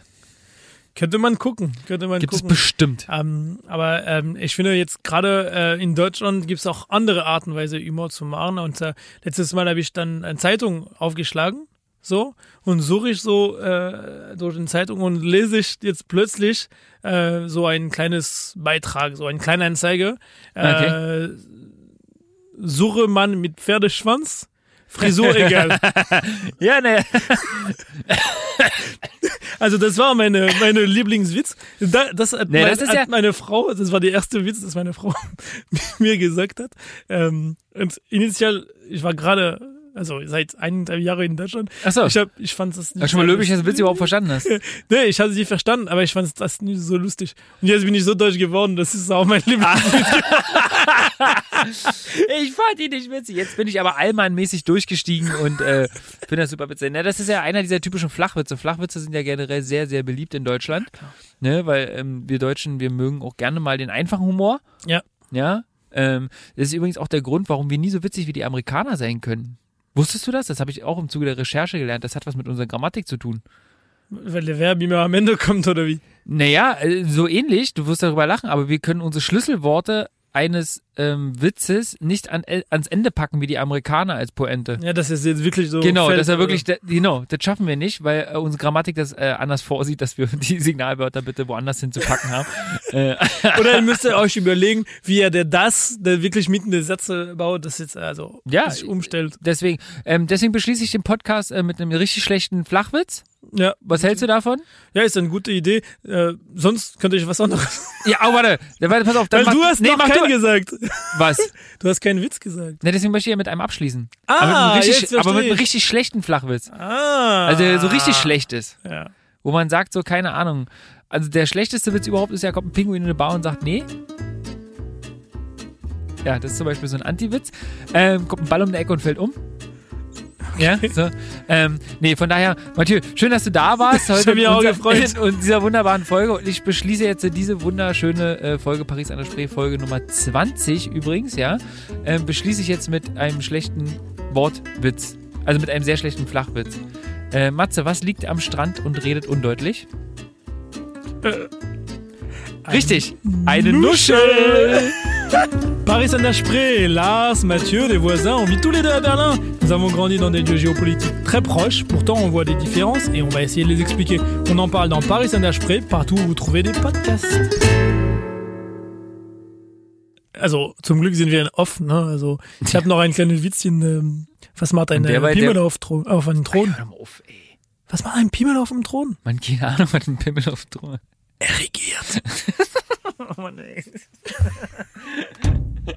Könnte man gucken. Könnte man Gibt es gucken. bestimmt. Ähm, aber ähm, ich finde jetzt gerade äh, in Deutschland gibt es auch andere Arten und Weise, Humor zu machen. Und äh, letztes Mal habe ich dann eine Zeitung aufgeschlagen, so, und suche ich so äh, durch eine Zeitung und lese ich jetzt plötzlich äh, so ein kleines Beitrag, so ein kleiner Anzeige. Äh, Suche Mann mit Pferdeschwanz, Frisur egal. Ja, ne. Also das war meine, meine Lieblingswitz. Da, das hat, Nee, mein, das hat ja- meine Frau, das war der erste Witz, das meine Frau mir gesagt hat. Ähm, und initial, ich war gerade, also seit eineinhalb Jahren in Deutschland. Ach so. Ich, hab, ich fand das nicht Ja, schon mal löblich, dass du Witz überhaupt verstanden hast. Nee, ich hatte sie verstanden, aber ich fand das nicht so lustig. Und jetzt bin ich so deutsch geworden, das ist auch mein Lieblingswitz. Ich fand ihn nicht witzig. Jetzt bin ich aber allmannmäßig durchgestiegen und äh, finde das super witzig. Na, das ist ja einer dieser typischen Flachwitze. Flachwitze sind ja generell sehr, sehr beliebt in Deutschland. Ne, weil ähm, wir Deutschen, wir mögen auch gerne mal den einfachen Humor. Ja. Ja. Ähm, das ist übrigens auch der Grund, warum wir nie so witzig wie die Amerikaner sein können. Wusstest du das? Das habe ich auch im Zuge der Recherche gelernt. Das hat was mit unserer Grammatik zu tun. Weil der Verb immer am Ende kommt, oder wie? Naja, äh, so ähnlich, du wirst darüber lachen, aber wir können unsere Schlüsselworte eines ähm, Witzes nicht an, ans Ende packen wie die Amerikaner als Pointe. Ja, das ist jetzt wirklich so. Genau, das ist ja wirklich, da- genau, das schaffen wir nicht, weil äh, unsere Grammatik das äh, anders vorsieht, dass wir die Signalwörter bitte woanders hinzupacken haben. äh, Oder ihr müsst ihr euch überlegen, wie er der das, der wirklich mitten der Sätze baut, das jetzt also Ja, sich umstellt. deswegen, ähm, deswegen beschließe ich den Podcast äh, mit einem richtig schlechten Flachwitz. Ja, Was hältst du davon? ja, ist eine gute Idee. Äh, sonst könnte ich was anderes. Ja, oh, warte, warte pass auf. Dann Weil mach, du hast nee, noch keinen du, gesagt. Was? Du hast keinen Witz gesagt. Ne, deswegen möchte ich ja mit einem abschließen. Ah, aber mit einem richtig, aber mit einem ich. richtig schlechten Flachwitz. Ah. Also der so richtig schlecht ist. Ja. Wo man sagt, so, keine Ahnung. Also der schlechteste Witz überhaupt ist ja, kommt ein Pinguin in eine Bar und sagt, nee. Ja, das ist zum Beispiel so ein Anti-Witz. Ähm, kommt ein Ball um die Ecke und fällt um. Ja, so. Ähm, nee, von daher, Mathieu, schön, dass du da warst heute hab mich auch gefreut. in, in dieser wunderbaren Folge. Und ich beschließe jetzt diese wunderschöne äh, Folge Paris an der Spree, Folge Nummer 20 übrigens, ja. Ähm, beschließe ich jetzt mit einem schlechten Wortwitz. Also mit einem sehr schlechten Flachwitz. Äh, Matze, was liegt am Strand und redet undeutlich? Richtig, eine Nuschel. Paris Saint-Spree, Lars, Mathieu, les voisins, on vit tous les deux à Berlin. Nous avons grandi dans des lieux géopolitiques très proches, pourtant on voit des différences et on va essayer de les expliquer. On en parle dans Paris Saint-Spree, partout où vous trouvez des podcasts. Also zum Glück sind wir in off, ne? Also ich habe noch ein kleines Witzchen. Ähm, was macht ein äh, Pimmel auf, auf einem Thron? Hör mal auf, ey. Was macht ein Pimmel auf dem Thron? Man, keine Ahnung, was ein Pimmel auf dem Thron. Er regiert. oh Mann, ey.